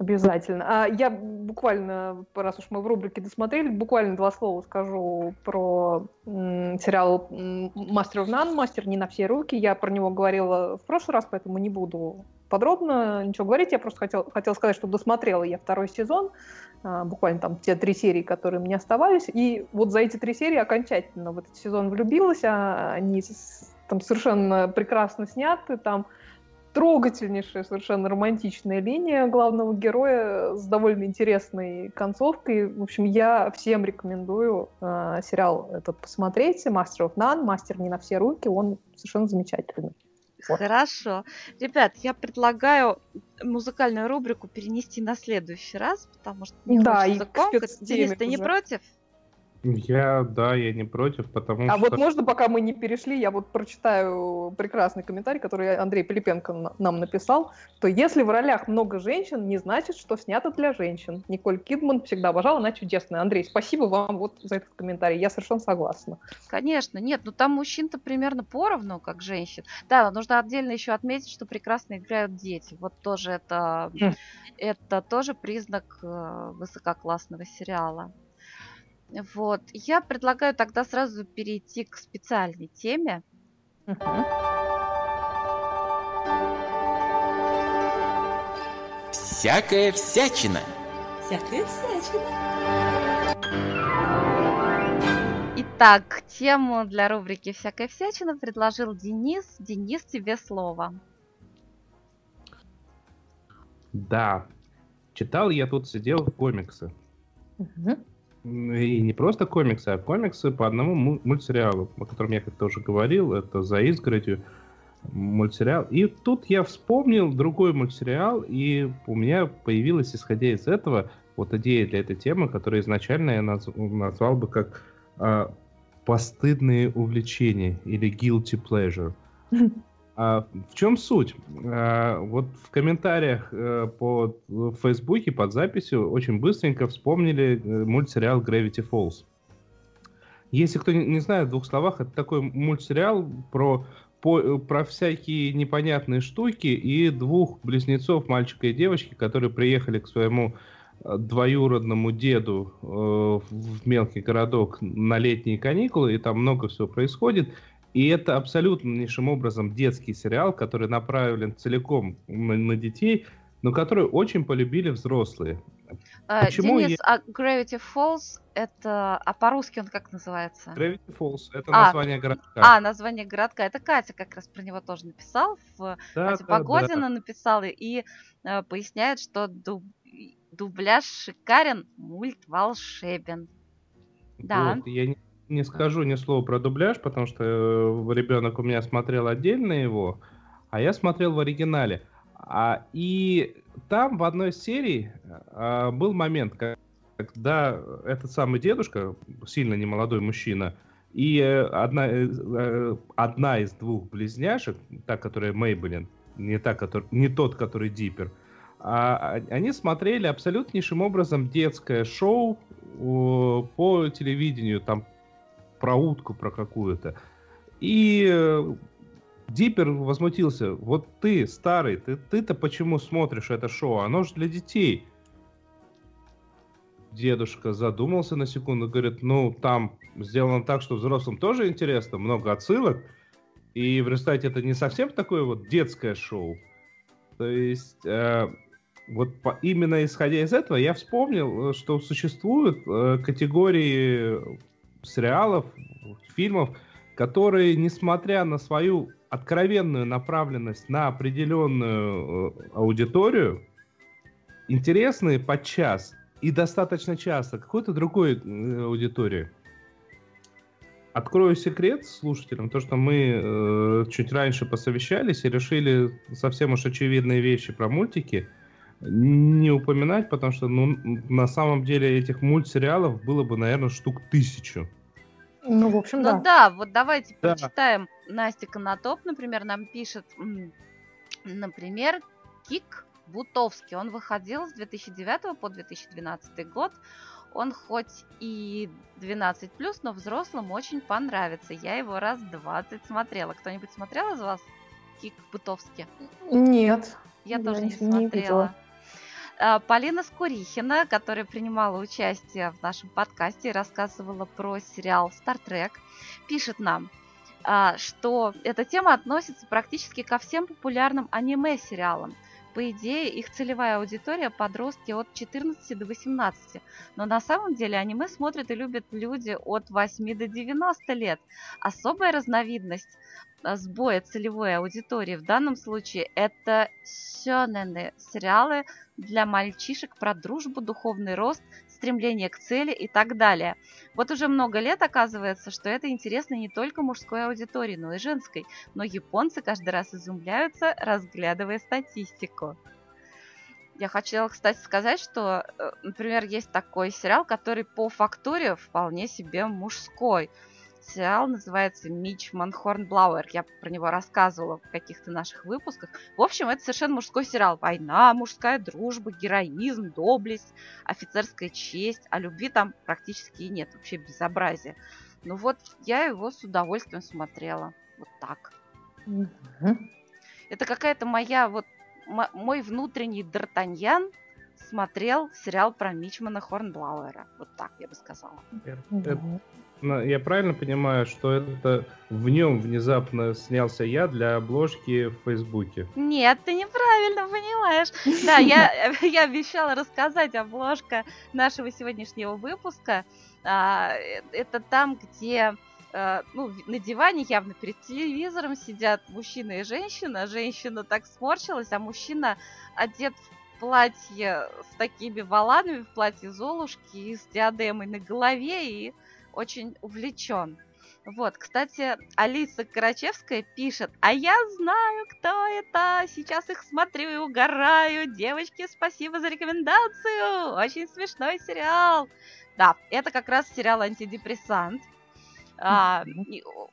Обязательно. А я буквально, раз уж мы в рубрике досмотрели, буквально два слова скажу про сериал «Мастер of None», «Мастер не на все руки». Я про него говорила в прошлый раз, поэтому не буду подробно ничего говорить. Я просто хотел, хотела сказать, что досмотрела я второй сезон, а, буквально там те три серии, которые мне оставались. И вот за эти три серии окончательно в этот сезон влюбилась. А они там совершенно прекрасно сняты, там трогательнейшая, совершенно романтичная линия главного героя с довольно интересной концовкой. В общем, я всем рекомендую э, сериал этот посмотреть. Master of None, Мастер не на все руки, он совершенно замечательный. Вот. Хорошо. Ребят, я предлагаю музыкальную рубрику перенести на следующий раз, потому что не да, хочется комкать. Денис, ты не против? Я, да, я не против, потому а что... А вот можно, пока мы не перешли, я вот прочитаю прекрасный комментарий, который Андрей Пилипенко нам написал, то если в ролях много женщин, не значит, что снято для женщин. Николь Кидман всегда обожала, она чудесная. Андрей, спасибо вам вот за этот комментарий, я совершенно согласна. Конечно, нет, ну там мужчин-то примерно поровну, как женщин. Да, нужно отдельно еще отметить, что прекрасно играют дети. Вот тоже это, mm. это тоже признак э, высококлассного сериала. Вот. Я предлагаю тогда сразу перейти к специальной теме. Всякая всячина. Всякая всячина. Итак, тему для рубрики «Всякая всячина» предложил Денис. Денис, тебе слово. Да. Читал я тут, сидел комиксы. Угу. И не просто комиксы, а комиксы по одному мультсериалу, о котором я как-то уже говорил, это «За изгородью» мультсериал. И тут я вспомнил другой мультсериал, и у меня появилась, исходя из этого, вот идея для этой темы, которую изначально я наз... назвал бы как а, «Постыдные увлечения» или «Guilty pleasure». А в чем суть? А, вот в комментариях э, под в Фейсбуке под записью очень быстренько вспомнили э, мультсериал Gravity Falls. Если кто не знает в двух словах, это такой мультсериал про по, э, про всякие непонятные штуки и двух близнецов, мальчика и девочки, которые приехали к своему двоюродному деду э, в мелкий городок на летние каникулы, и там много всего происходит. И это абсолютнейшим образом детский сериал, который направлен целиком на, на детей, но который очень полюбили взрослые. Uh, Почему Денис, я... а Gravity Falls это... А по-русски он как называется? Gravity Falls это а, название городка. А, название городка. Это Катя как раз про него тоже написал. В... Да, Катя да, Погодина да. написала и э, поясняет, что дуб... дубляж шикарен, мульт волшебен. Да. Вот, я не не скажу ни слова про дубляж, потому что э, ребенок у меня смотрел отдельно его, а я смотрел в оригинале. А, и там в одной серии а, был момент, когда этот самый дедушка, сильно немолодой мужчина, и э, одна, одна из двух близняшек, та, которая Мейбелин, не, та, который, не тот, который Диппер, а, они смотрели абсолютнейшим образом детское шоу по телевидению, там про утку, про какую-то. И э, Диппер возмутился. Вот ты, старый, ты, ты-то почему смотришь это шоу? Оно же для детей. Дедушка задумался на секунду, говорит, ну, там сделано так, что взрослым тоже интересно, много отсылок. И в результате это не совсем такое вот детское шоу. То есть, э, вот по, именно исходя из этого, я вспомнил, э, что существуют э, категории сериалов, фильмов, которые, несмотря на свою откровенную направленность на определенную э, аудиторию, интересны подчас и достаточно часто какой-то другой э, аудитории. Открою секрет слушателям, то, что мы э, чуть раньше посовещались и решили совсем уж очевидные вещи про мультики не упоминать, потому что ну, на самом деле этих мультсериалов было бы, наверное, штук тысячу. Ну, в общем, ну, да. Ну да, вот давайте да. прочитаем. Настя Конотоп, например, нам пишет, например, Кик Бутовский. Он выходил с 2009 по 2012 год. Он хоть и 12+, но взрослым очень понравится. Я его раз 20 смотрела. Кто-нибудь смотрел из вас Кик Бутовский? Нет. Я тоже не смотрела. А, Полина Скурихина, которая принимала участие в нашем подкасте и рассказывала про сериал «Стартрек», пишет нам, а, что эта тема относится практически ко всем популярным аниме-сериалам. По идее, их целевая аудитория – подростки от 14 до 18. Но на самом деле аниме смотрят и любят люди от 8 до 90 лет. Особая разновидность а, сбоя целевой аудитории в данном случае это сёнэны, сериалы для мальчишек про дружбу, духовный рост, стремление к цели и так далее. Вот уже много лет оказывается, что это интересно не только мужской аудитории, но и женской. Но японцы каждый раз изумляются, разглядывая статистику. Я хотела, кстати, сказать, что, э, например, есть такой сериал, который по фактуре вполне себе мужской – сериал называется Мич Манхорнблауэр. Я про него рассказывала в каких-то наших выпусках. В общем, это совершенно мужской сериал. Война, мужская дружба, героизм, доблесть, офицерская честь. А любви там практически и нет. Вообще безобразие. Ну вот, я его с удовольствием смотрела. Вот так. Это какая-то моя вот мой внутренний Д'Артаньян смотрел сериал про Мичмана Хорнблауэра. Вот так я бы сказала. Это, я правильно понимаю, что это в нем внезапно снялся я для обложки в Фейсбуке? Нет, ты неправильно понимаешь. Да, я, я обещала рассказать обложка нашего сегодняшнего выпуска. А, это там, где а, ну, на диване явно перед телевизором сидят мужчина и женщина. Женщина так сморщилась, а мужчина одет в платье с такими воланами, в платье Золушки и с диадемой на голове и очень увлечен. Вот, кстати, Алиса Карачевская пишет, а я знаю, кто это, сейчас их смотрю и угораю. Девочки, спасибо за рекомендацию, очень смешной сериал. Да, это как раз сериал «Антидепрессант». А,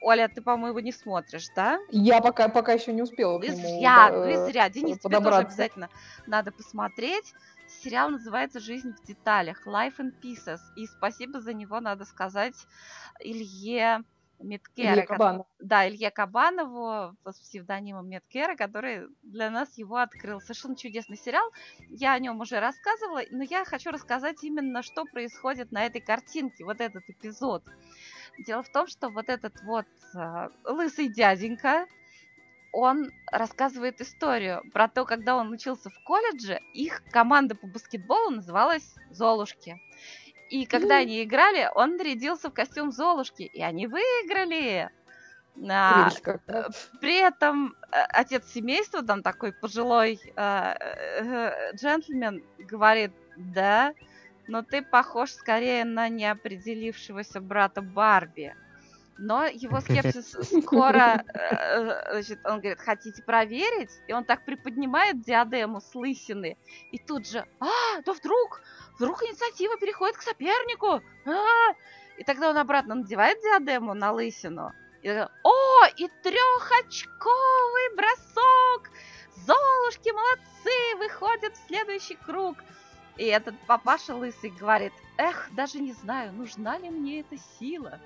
Оля, ты, по-моему, не смотришь, да? Я пока, пока еще не успела. Вы зря, вы э, зря. Денис, тебе тоже обязательно надо посмотреть. Сериал называется «Жизнь в деталях», Life in Pieces. И спасибо за него, надо сказать, Илье Меткера. Илье Кабанов. Да, Илье Кабанову с псевдонимом Меткера, который для нас его открыл. Совершенно чудесный сериал. Я о нем уже рассказывала, но я хочу рассказать именно, что происходит на этой картинке, вот этот эпизод. Дело в том, что вот этот вот э, лысый дяденька, он рассказывает историю про то, когда он учился в колледже, их команда по баскетболу называлась «Золушки». И когда они играли, он нарядился в костюм Золушки, и они выиграли. А, при этом э, отец семейства, там такой пожилой э, э, джентльмен, говорит, да, но ты похож скорее на неопределившегося брата Барби. Но его скепсис скоро, э, значит, он говорит, хотите проверить? И он так приподнимает диадему с лысины. И тут же, а, да вдруг, вдруг инициатива переходит к сопернику. А! И тогда он обратно надевает диадему на лысину. И о, и трехочковый бросок! Золушки молодцы, выходят в следующий круг. И этот папаша лысый говорит, эх, даже не знаю, нужна ли мне эта сила.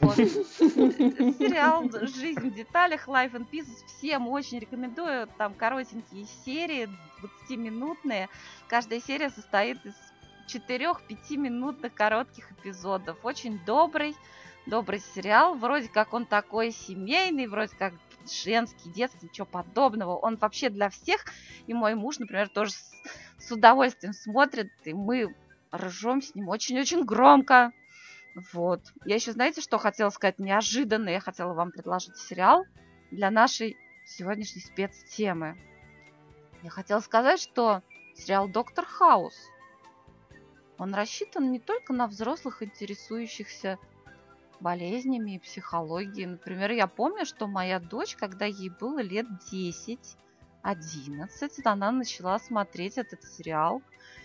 Вот. Сериал «Жизнь в деталях», Life and Pieces. Всем очень рекомендую. Там коротенькие серии, 20-минутные. Каждая серия состоит из 4-5 минутных коротких эпизодов. Очень добрый, добрый сериал. Вроде как он такой семейный, вроде как женский, детский, ничего подобного. Он вообще для всех. И мой муж, например, тоже с, с удовольствием смотрит. И мы ржем с ним очень-очень громко. Вот. Я еще, знаете, что хотела сказать? Неожиданно я хотела вам предложить сериал для нашей сегодняшней спецтемы. Я хотела сказать, что сериал «Доктор Хаус» он рассчитан не только на взрослых, интересующихся болезнями и психологией. Например, я помню, что моя дочь, когда ей было лет 10, 11, она начала смотреть этот сериал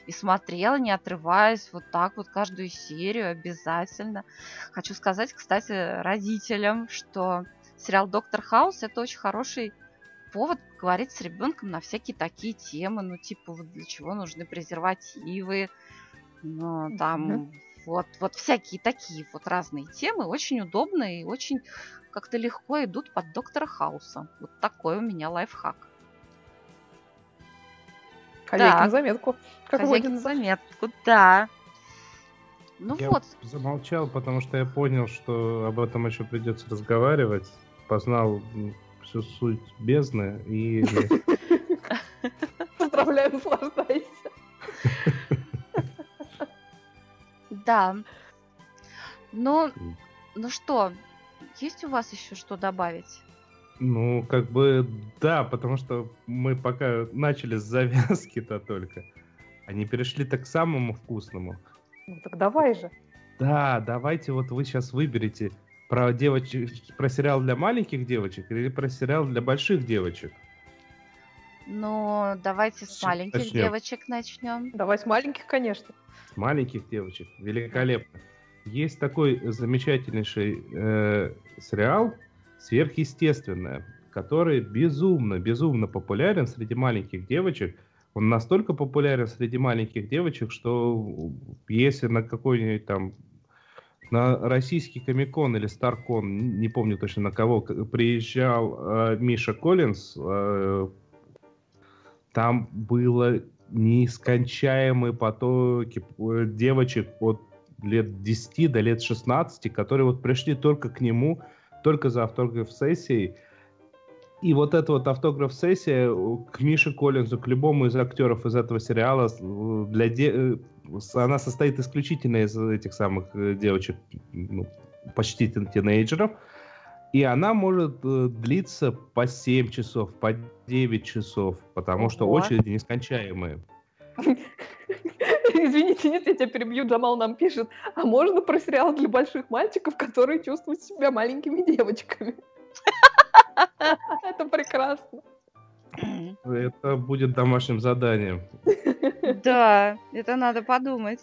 и смотрела, не отрываясь, вот так вот каждую серию обязательно. Хочу сказать, кстати, родителям, что сериал «Доктор Хаус» — это очень хороший повод говорить с ребенком на всякие такие темы, ну, типа, вот для чего нужны презервативы, ну, там, mm-hmm. вот, вот всякие такие вот разные темы, очень удобные и очень как-то легко идут под доктора Хауса. Вот такой у меня лайфхак. Коллеги Так. на заметку. Как Хозяйки на заметку, да. Ну Я вот, замолчал, потому что я понял, что об этом еще придется разговаривать. Познал всю суть бездны и... Поздравляю, наслаждайся. да. Ну, ну что, есть у вас еще что добавить? Ну, как бы, да, потому что мы пока начали с завязки-то только. Они перешли так к самому вкусному. Ну так давай же. Да, давайте вот вы сейчас выберете про девочек, про сериал для маленьких девочек или про сериал для больших девочек. Ну, давайте с С- маленьких начнем. девочек начнем. Давай с маленьких, конечно. С маленьких девочек. Великолепно. Есть такой замечательнейший э, сериал «Сверхъестественное», который безумно, безумно популярен среди маленьких девочек. Он настолько популярен среди маленьких девочек, что если на какой-нибудь там на российский комикон или Старкон, не помню точно на кого, приезжал э, Миша Коллинз, э, там было неискончаемые потоки э, девочек от лет 10 до лет 16, которые вот пришли только к нему, только за автограф-сессией. И вот эта вот автограф-сессия э, к Мише Коллинзу, к любому из актеров из этого сериала, э, для де- э, она состоит исключительно из этих самых девочек, ну, почти тин- тинейджеров. И она может длиться по 7 часов, по 9 часов, потому что очереди нескончаемые. Извините, нет, я тебя перебью. Джамал нам пишет. А можно про сериал для больших мальчиков, которые чувствуют себя маленькими девочками? Это прекрасно. Это будет домашним заданием. Да, это надо подумать.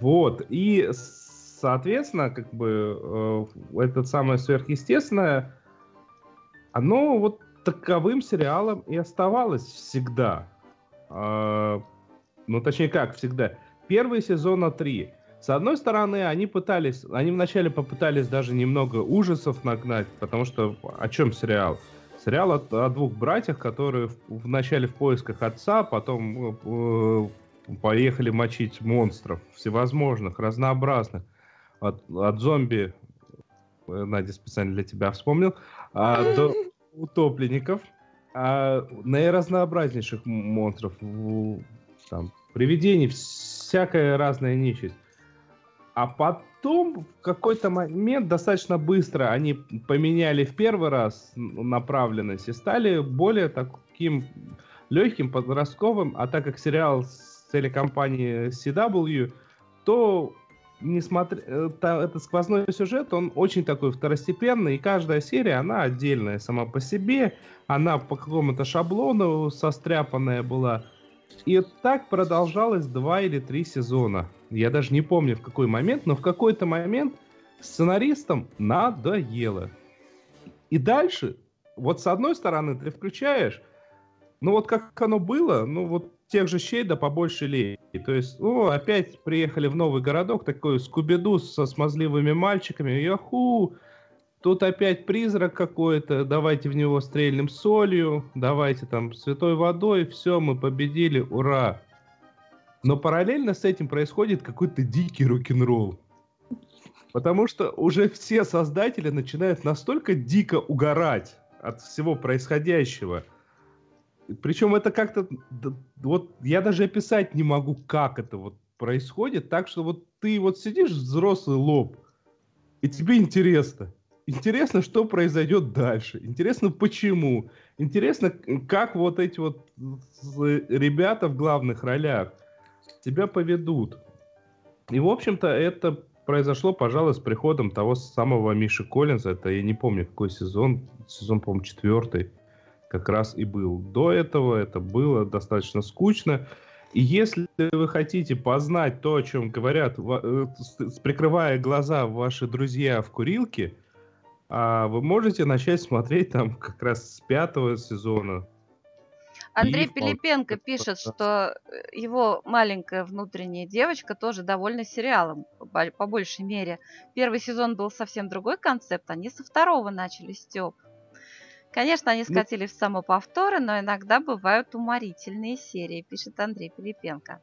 Вот. И, соответственно, как бы э, это самое сверхъестественное, оно вот таковым сериалом и оставалось всегда. А, ну, точнее, как всегда. Первый сезона три. С одной стороны, они пытались, они вначале попытались даже немного ужасов нагнать, потому что о чем сериал? Сериал о, о двух братьях, которые в, вначале в поисках отца, потом э, поехали мочить монстров всевозможных, разнообразных. От, от зомби, э, Надя специально для тебя вспомнил, а, до утопленников, а, наиразнообразнейших монстров, там, привидений, всякая разная нечисть. А потом в какой-то момент достаточно быстро они поменяли в первый раз направленность и стали более таким легким, подростковым, а так как сериал с телекомпании CW, то несмотря э, та- этот сквозной сюжет, он очень такой второстепенный, и каждая серия, она отдельная сама по себе, она по какому-то шаблону состряпанная была. И так продолжалось два или три сезона. Я даже не помню в какой момент, но в какой-то момент сценаристам надоело. И дальше, вот с одной стороны, ты включаешь, ну вот как оно было, ну вот тех же щей да побольше лей. То есть, ну, опять приехали в новый городок, такой скубиду со смазливыми мальчиками, яху, тут опять призрак какой-то, давайте в него стрельнем солью, давайте там святой водой, все, мы победили, ура. Но параллельно с этим происходит какой-то дикий рок-н-ролл. Потому что уже все создатели начинают настолько дико угорать от всего происходящего. Причем это как-то... Вот я даже описать не могу, как это вот происходит. Так что вот ты вот сидишь взрослый лоб, и тебе интересно. Интересно, что произойдет дальше. Интересно, почему. Интересно, как вот эти вот ребята в главных ролях тебя поведут. И, в общем-то, это произошло, пожалуй, с приходом того самого Миши Коллинза. Это я не помню, какой сезон. Сезон, по-моему, четвертый как раз и был. До этого это было достаточно скучно. И если вы хотите познать то, о чем говорят, э, прикрывая глаза ваши друзья в курилке, а, вы можете начать смотреть там как раз с пятого сезона. Андрей И Пилипенко пишет, что э, его маленькая внутренняя девочка тоже довольна сериалом, по бо- по большей мере. Первый сезон был совсем другой концепт, они со второго начали Степ. Конечно, они скатились в самоповторы, но иногда бывают уморительные серии, пишет Андрей Пилипенко.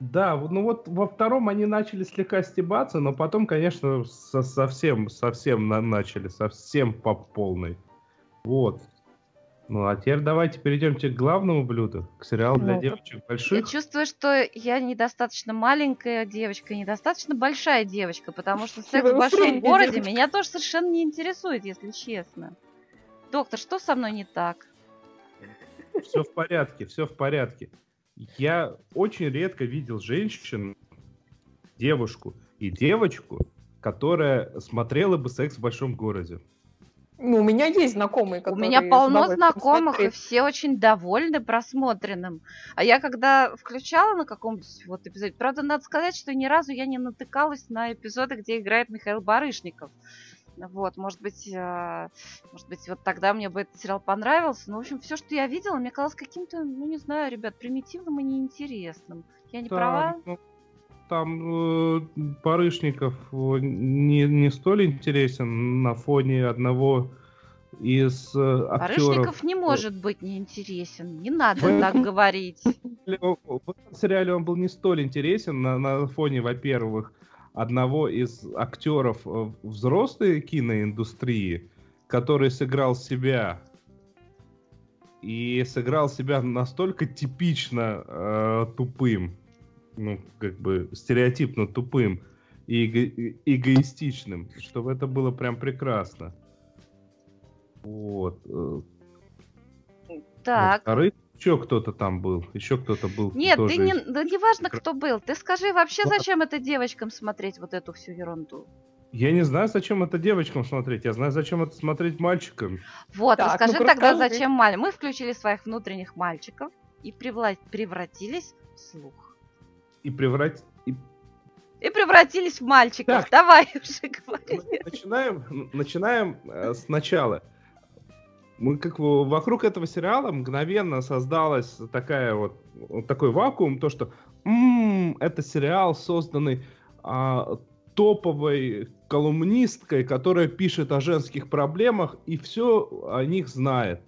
Да, вот- ну вот во втором они начали слегка стебаться, но потом, конечно, со- совсем, совсем на- начали, совсем по полной. Вот. Ну а теперь давайте перейдемте к главному блюду, к сериалу для Ну, девочек Я больших. чувствую, что я недостаточно маленькая девочка, недостаточно большая девочка, потому что секс в большом городе девочка. меня тоже совершенно не интересует, если честно. Доктор, что со мной не так? Все в порядке, все в порядке. Я очень редко видел женщину, девушку и девочку, которая смотрела бы секс в большом городе. Ну, у меня есть знакомые, У которые... меня с полно знакомых, и все очень довольны просмотренным. А я когда включала на каком-нибудь вот эпизоде, правда, надо сказать, что ни разу я не натыкалась на эпизоды, где играет Михаил Барышников. Вот, может быть, э, может быть, вот тогда мне бы этот сериал понравился. Но, в общем, все, что я видела, мне казалось каким-то, ну, не знаю, ребят, примитивным и неинтересным. Я не права? ну, там э, Барышников э, не, не столь интересен на фоне одного из э, актеров. Барышников не может быть неинтересен. Не надо В так этом- говорить. В этом сериале он был не столь интересен на, на фоне, во-первых, одного из актеров э, взрослой киноиндустрии, который сыграл себя и сыграл себя настолько типично э, тупым, ну, как бы стереотипно тупым и эго- эгоистичным, что это было прям прекрасно. Вот. э, Так. Во-вторых, еще кто-то там был, еще кто-то был. Нет, тоже ты не, из- да не важно, кто был. Ты скажи вообще, Ладно. зачем это девочкам смотреть вот эту всю ерунду? Я не знаю, зачем это девочкам смотреть, я знаю, зачем это смотреть мальчикам. Вот, Так, расскажи ну-ка тогда, расскажи. зачем маль. Мы включили своих внутренних мальчиков и превла- превратились в слух. И превратить... и- И превратились в мальчиков. Так. Давай уже говори. Начинаем, начинаем э, сначала. Мы как бы вокруг этого сериала мгновенно создалась такая вот, вот такой вакуум, то что «М, это сериал, созданный а, топовой колумнисткой, которая пишет о женских проблемах и все о них знает.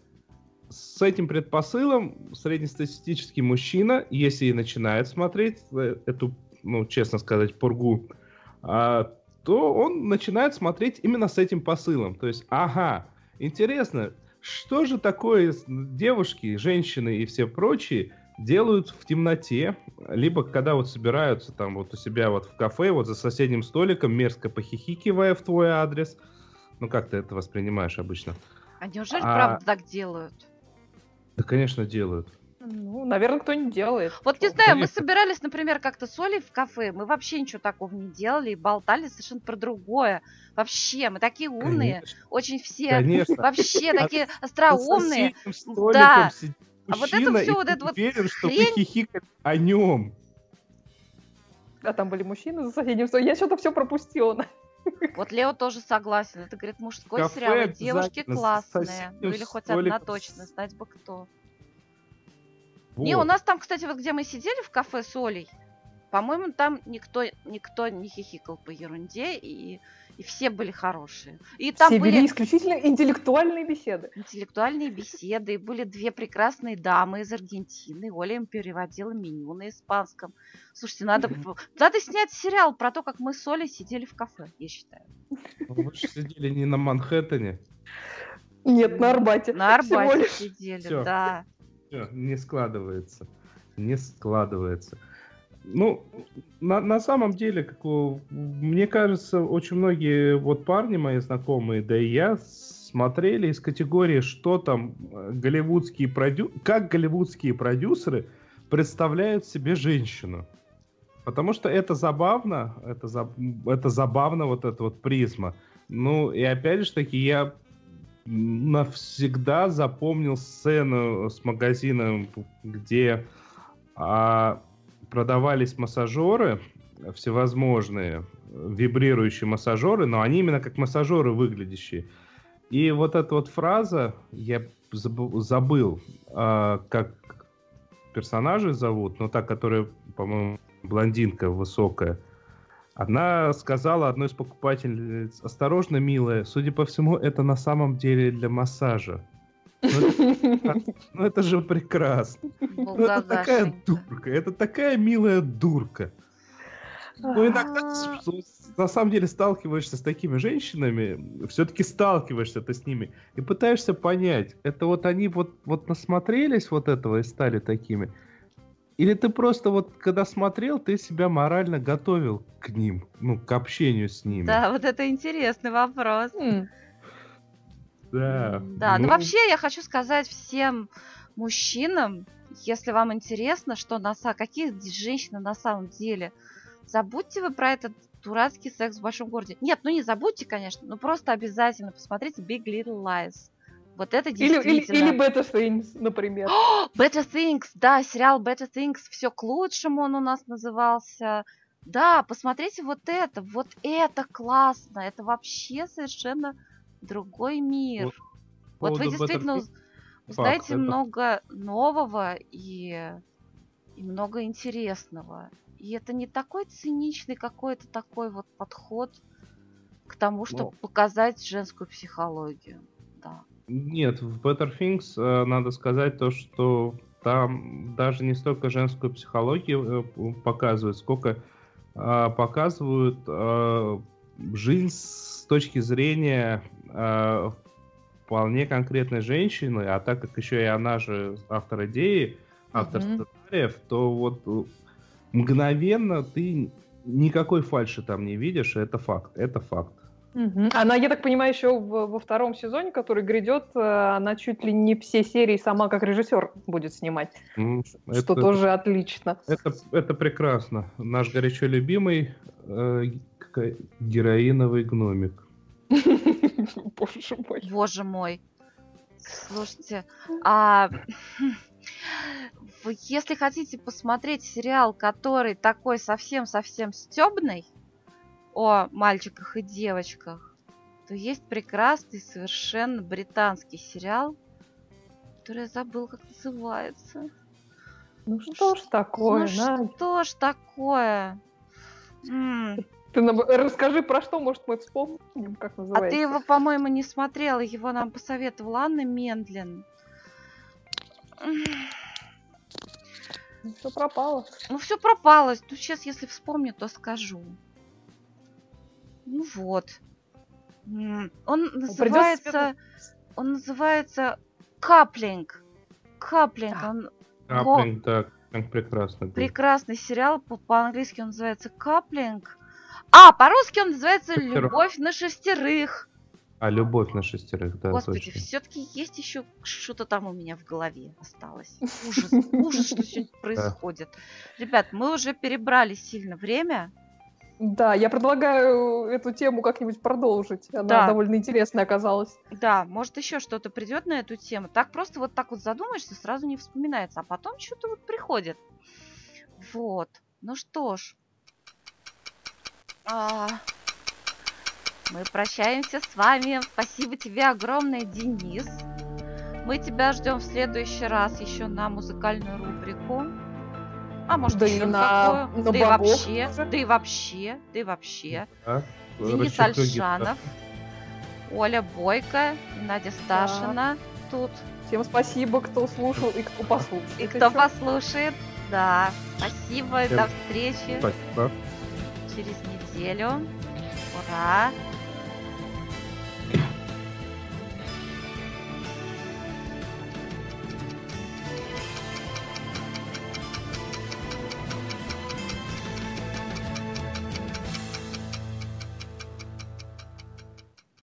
С этим предпосылом среднестатистический мужчина, если и начинает смотреть э, эту, ну, честно сказать, пургу, а, то он начинает смотреть именно с этим посылом. То есть, ага, интересно, что же такое девушки, женщины и все прочие делают в темноте, либо когда вот собираются там вот у себя вот в кафе, вот за соседним столиком, мерзко похихикивая в твой адрес. Ну, как ты это воспринимаешь обычно? А неужели А- правда так делают? Да, конечно, делают. Ну, наверное, кто-нибудь делает. Вот не знаю, мы собирались, например, как-то с Олей в кафе, мы вообще ничего такого не делали и болтали совершенно про другое. Вообще, мы такие умные, Конечно, очень все Конечно. вообще такие остроумные. Да. А вот это и вот это вот уверен, что хрень- ты хихикаешь о нем. А там были мужчины за соседним столом. Я что-то все пропустила. Вот Лео тоже согласен. Это, говорит, мужской Кафе сериал, девушки классные. Ну или хоть одна точно, знать бы кто. Не, у Вот. нас там, кстати, вот где мы сидели в кафе с Олей, по-моему, там никто, никто не хихикал по ерунде, и, и все были хорошие. И там Все были вели исключительно интеллектуальные беседы. интеллектуальные беседы, и были две прекрасные дамы из Аргентины. Оля им переводила меню на испанском. Слушайте, надо, надо снять сериал про то, как мы с Олей сидели в кафе, я считаю. Вы же сидели не на Манхэттене. Нет, на Арбате. На Арбате сидели, да. Всё, не складывается. Не складывается. Ну, на, на самом деле, как мне кажется, очень многие вот парни мои знакомые, да и я, смотрели из категории, что там э, голливудские продю... как голливудские продюсеры представляют себе женщину. Потому что это забавно, это, за- это забавно, вот эта вот призма. Ну, и опять же таки, я навсегда запомнил сцену с магазином, где а, продавались массажеры всевозможные, вибрирующие массажеры, но они именно как массажеры выглядящие. И вот эта вот фраза, я забыл, а, как персонажей зовут, но та, которая, по-моему, блондинка высокая, она сказала одной из покупательниц, осторожно, милая, судя по всему, это на самом деле для массажа. Ну, ну это же прекрасно. Ну, это такая дурка, это такая милая дурка. Ну, иногда с- на самом деле сталкиваешься с такими женщинами, все-таки сталкиваешься ты с ними и пытаешься понять, это вот они вот, вот насмотрелись вот этого и стали такими, или ты просто вот, когда смотрел, ты себя морально готовил к ним, ну, к общению с ними. Да, вот это интересный вопрос. Да. Да, ну, вообще я хочу сказать всем мужчинам, если вам интересно, что на какие женщины на самом деле, забудьте вы про этот дурацкий секс в большом городе. Нет, ну не забудьте, конечно, но просто обязательно посмотрите Big Little Lies. Вот это Или, или, действительно... или Better Things, например. Better Things, да, сериал Better Things, все к лучшему он у нас назывался. Да, посмотрите вот это, вот это классно, это вообще совершенно другой мир. По Вот вы Better действительно уз- узнаете это- много нового и, и много интересного. И это не такой циничный какой-то такой вот подход к тому, чтобы Ну. показать женскую психологию. Нет, в Better Things э, надо сказать то, что там даже не столько женскую психологию э, показывают, сколько э, показывают э, жизнь с точки зрения э, вполне конкретной женщины, а так как еще и она же автор идеи, автор Мгм. сценариев, то вот мгновенно ты никакой фальши там не видишь, это факт, это факт. Она, я так понимаю, еще в- во втором сезоне, который грядет, э, она чуть ли не все серии сама как режиссер будет снимать, М, что это- тоже отлично. Это, это прекрасно. Наш горячо любимый э, героиновый гномик. Боже мой. Боже мой. Слушайте, а если хотите посмотреть сериал, который такой совсем-совсем стебный о мальчиках и девочках, то есть прекрасный совершенно британский сериал, который я забыл, как называется. Ну что ж такое, ну что ж такое? Ты нам расскажи, про что, может, мы вспомним, как А называется. ты его, по-моему, не смотрела, его нам посоветовала Анна Мендлин. М, Все пропало. Ну, все пропало. Ну, сейчас, если вспомню, то скажу. Ну вот. Он называется... Он называется Каплинг. Каплинг. Да. Он Каплинг, прекрасно. был. прекрасный сериал. По- По-английски он называется Каплинг. А, по-русски он называется Шестерых. Любовь на шестерых. А любовь на шестерых, да, Господи, все-таки есть еще что-то там у меня в голове осталось. Ужас, ужас, что сегодня происходит. Ребят, мы уже перебрали сильно время. Да, я предлагаю эту тему как-нибудь продолжить. Она Да. довольно интересная оказалась. Да, может еще что-то придет на эту тему. Так просто вот так вот задумаешься, сразу не вспоминается, а потом что-то вот приходит. Вот. Ну что ж. А, Мы прощаемся с вами. Спасибо тебе огромное, Денис. Мы тебя ждем в следующий раз еще на музыкальную рубрику. А может Да и еще на- какую? на да и вообще, да и вообще, да и вообще. Да. Денис Альшанов, Оля Бойко, Надя Сташина тут. Всем спасибо, кто слушал и кто послушал. И кто чё? послушает. Да, спасибо, Всем до встречи Спасибо. через неделю. Ура!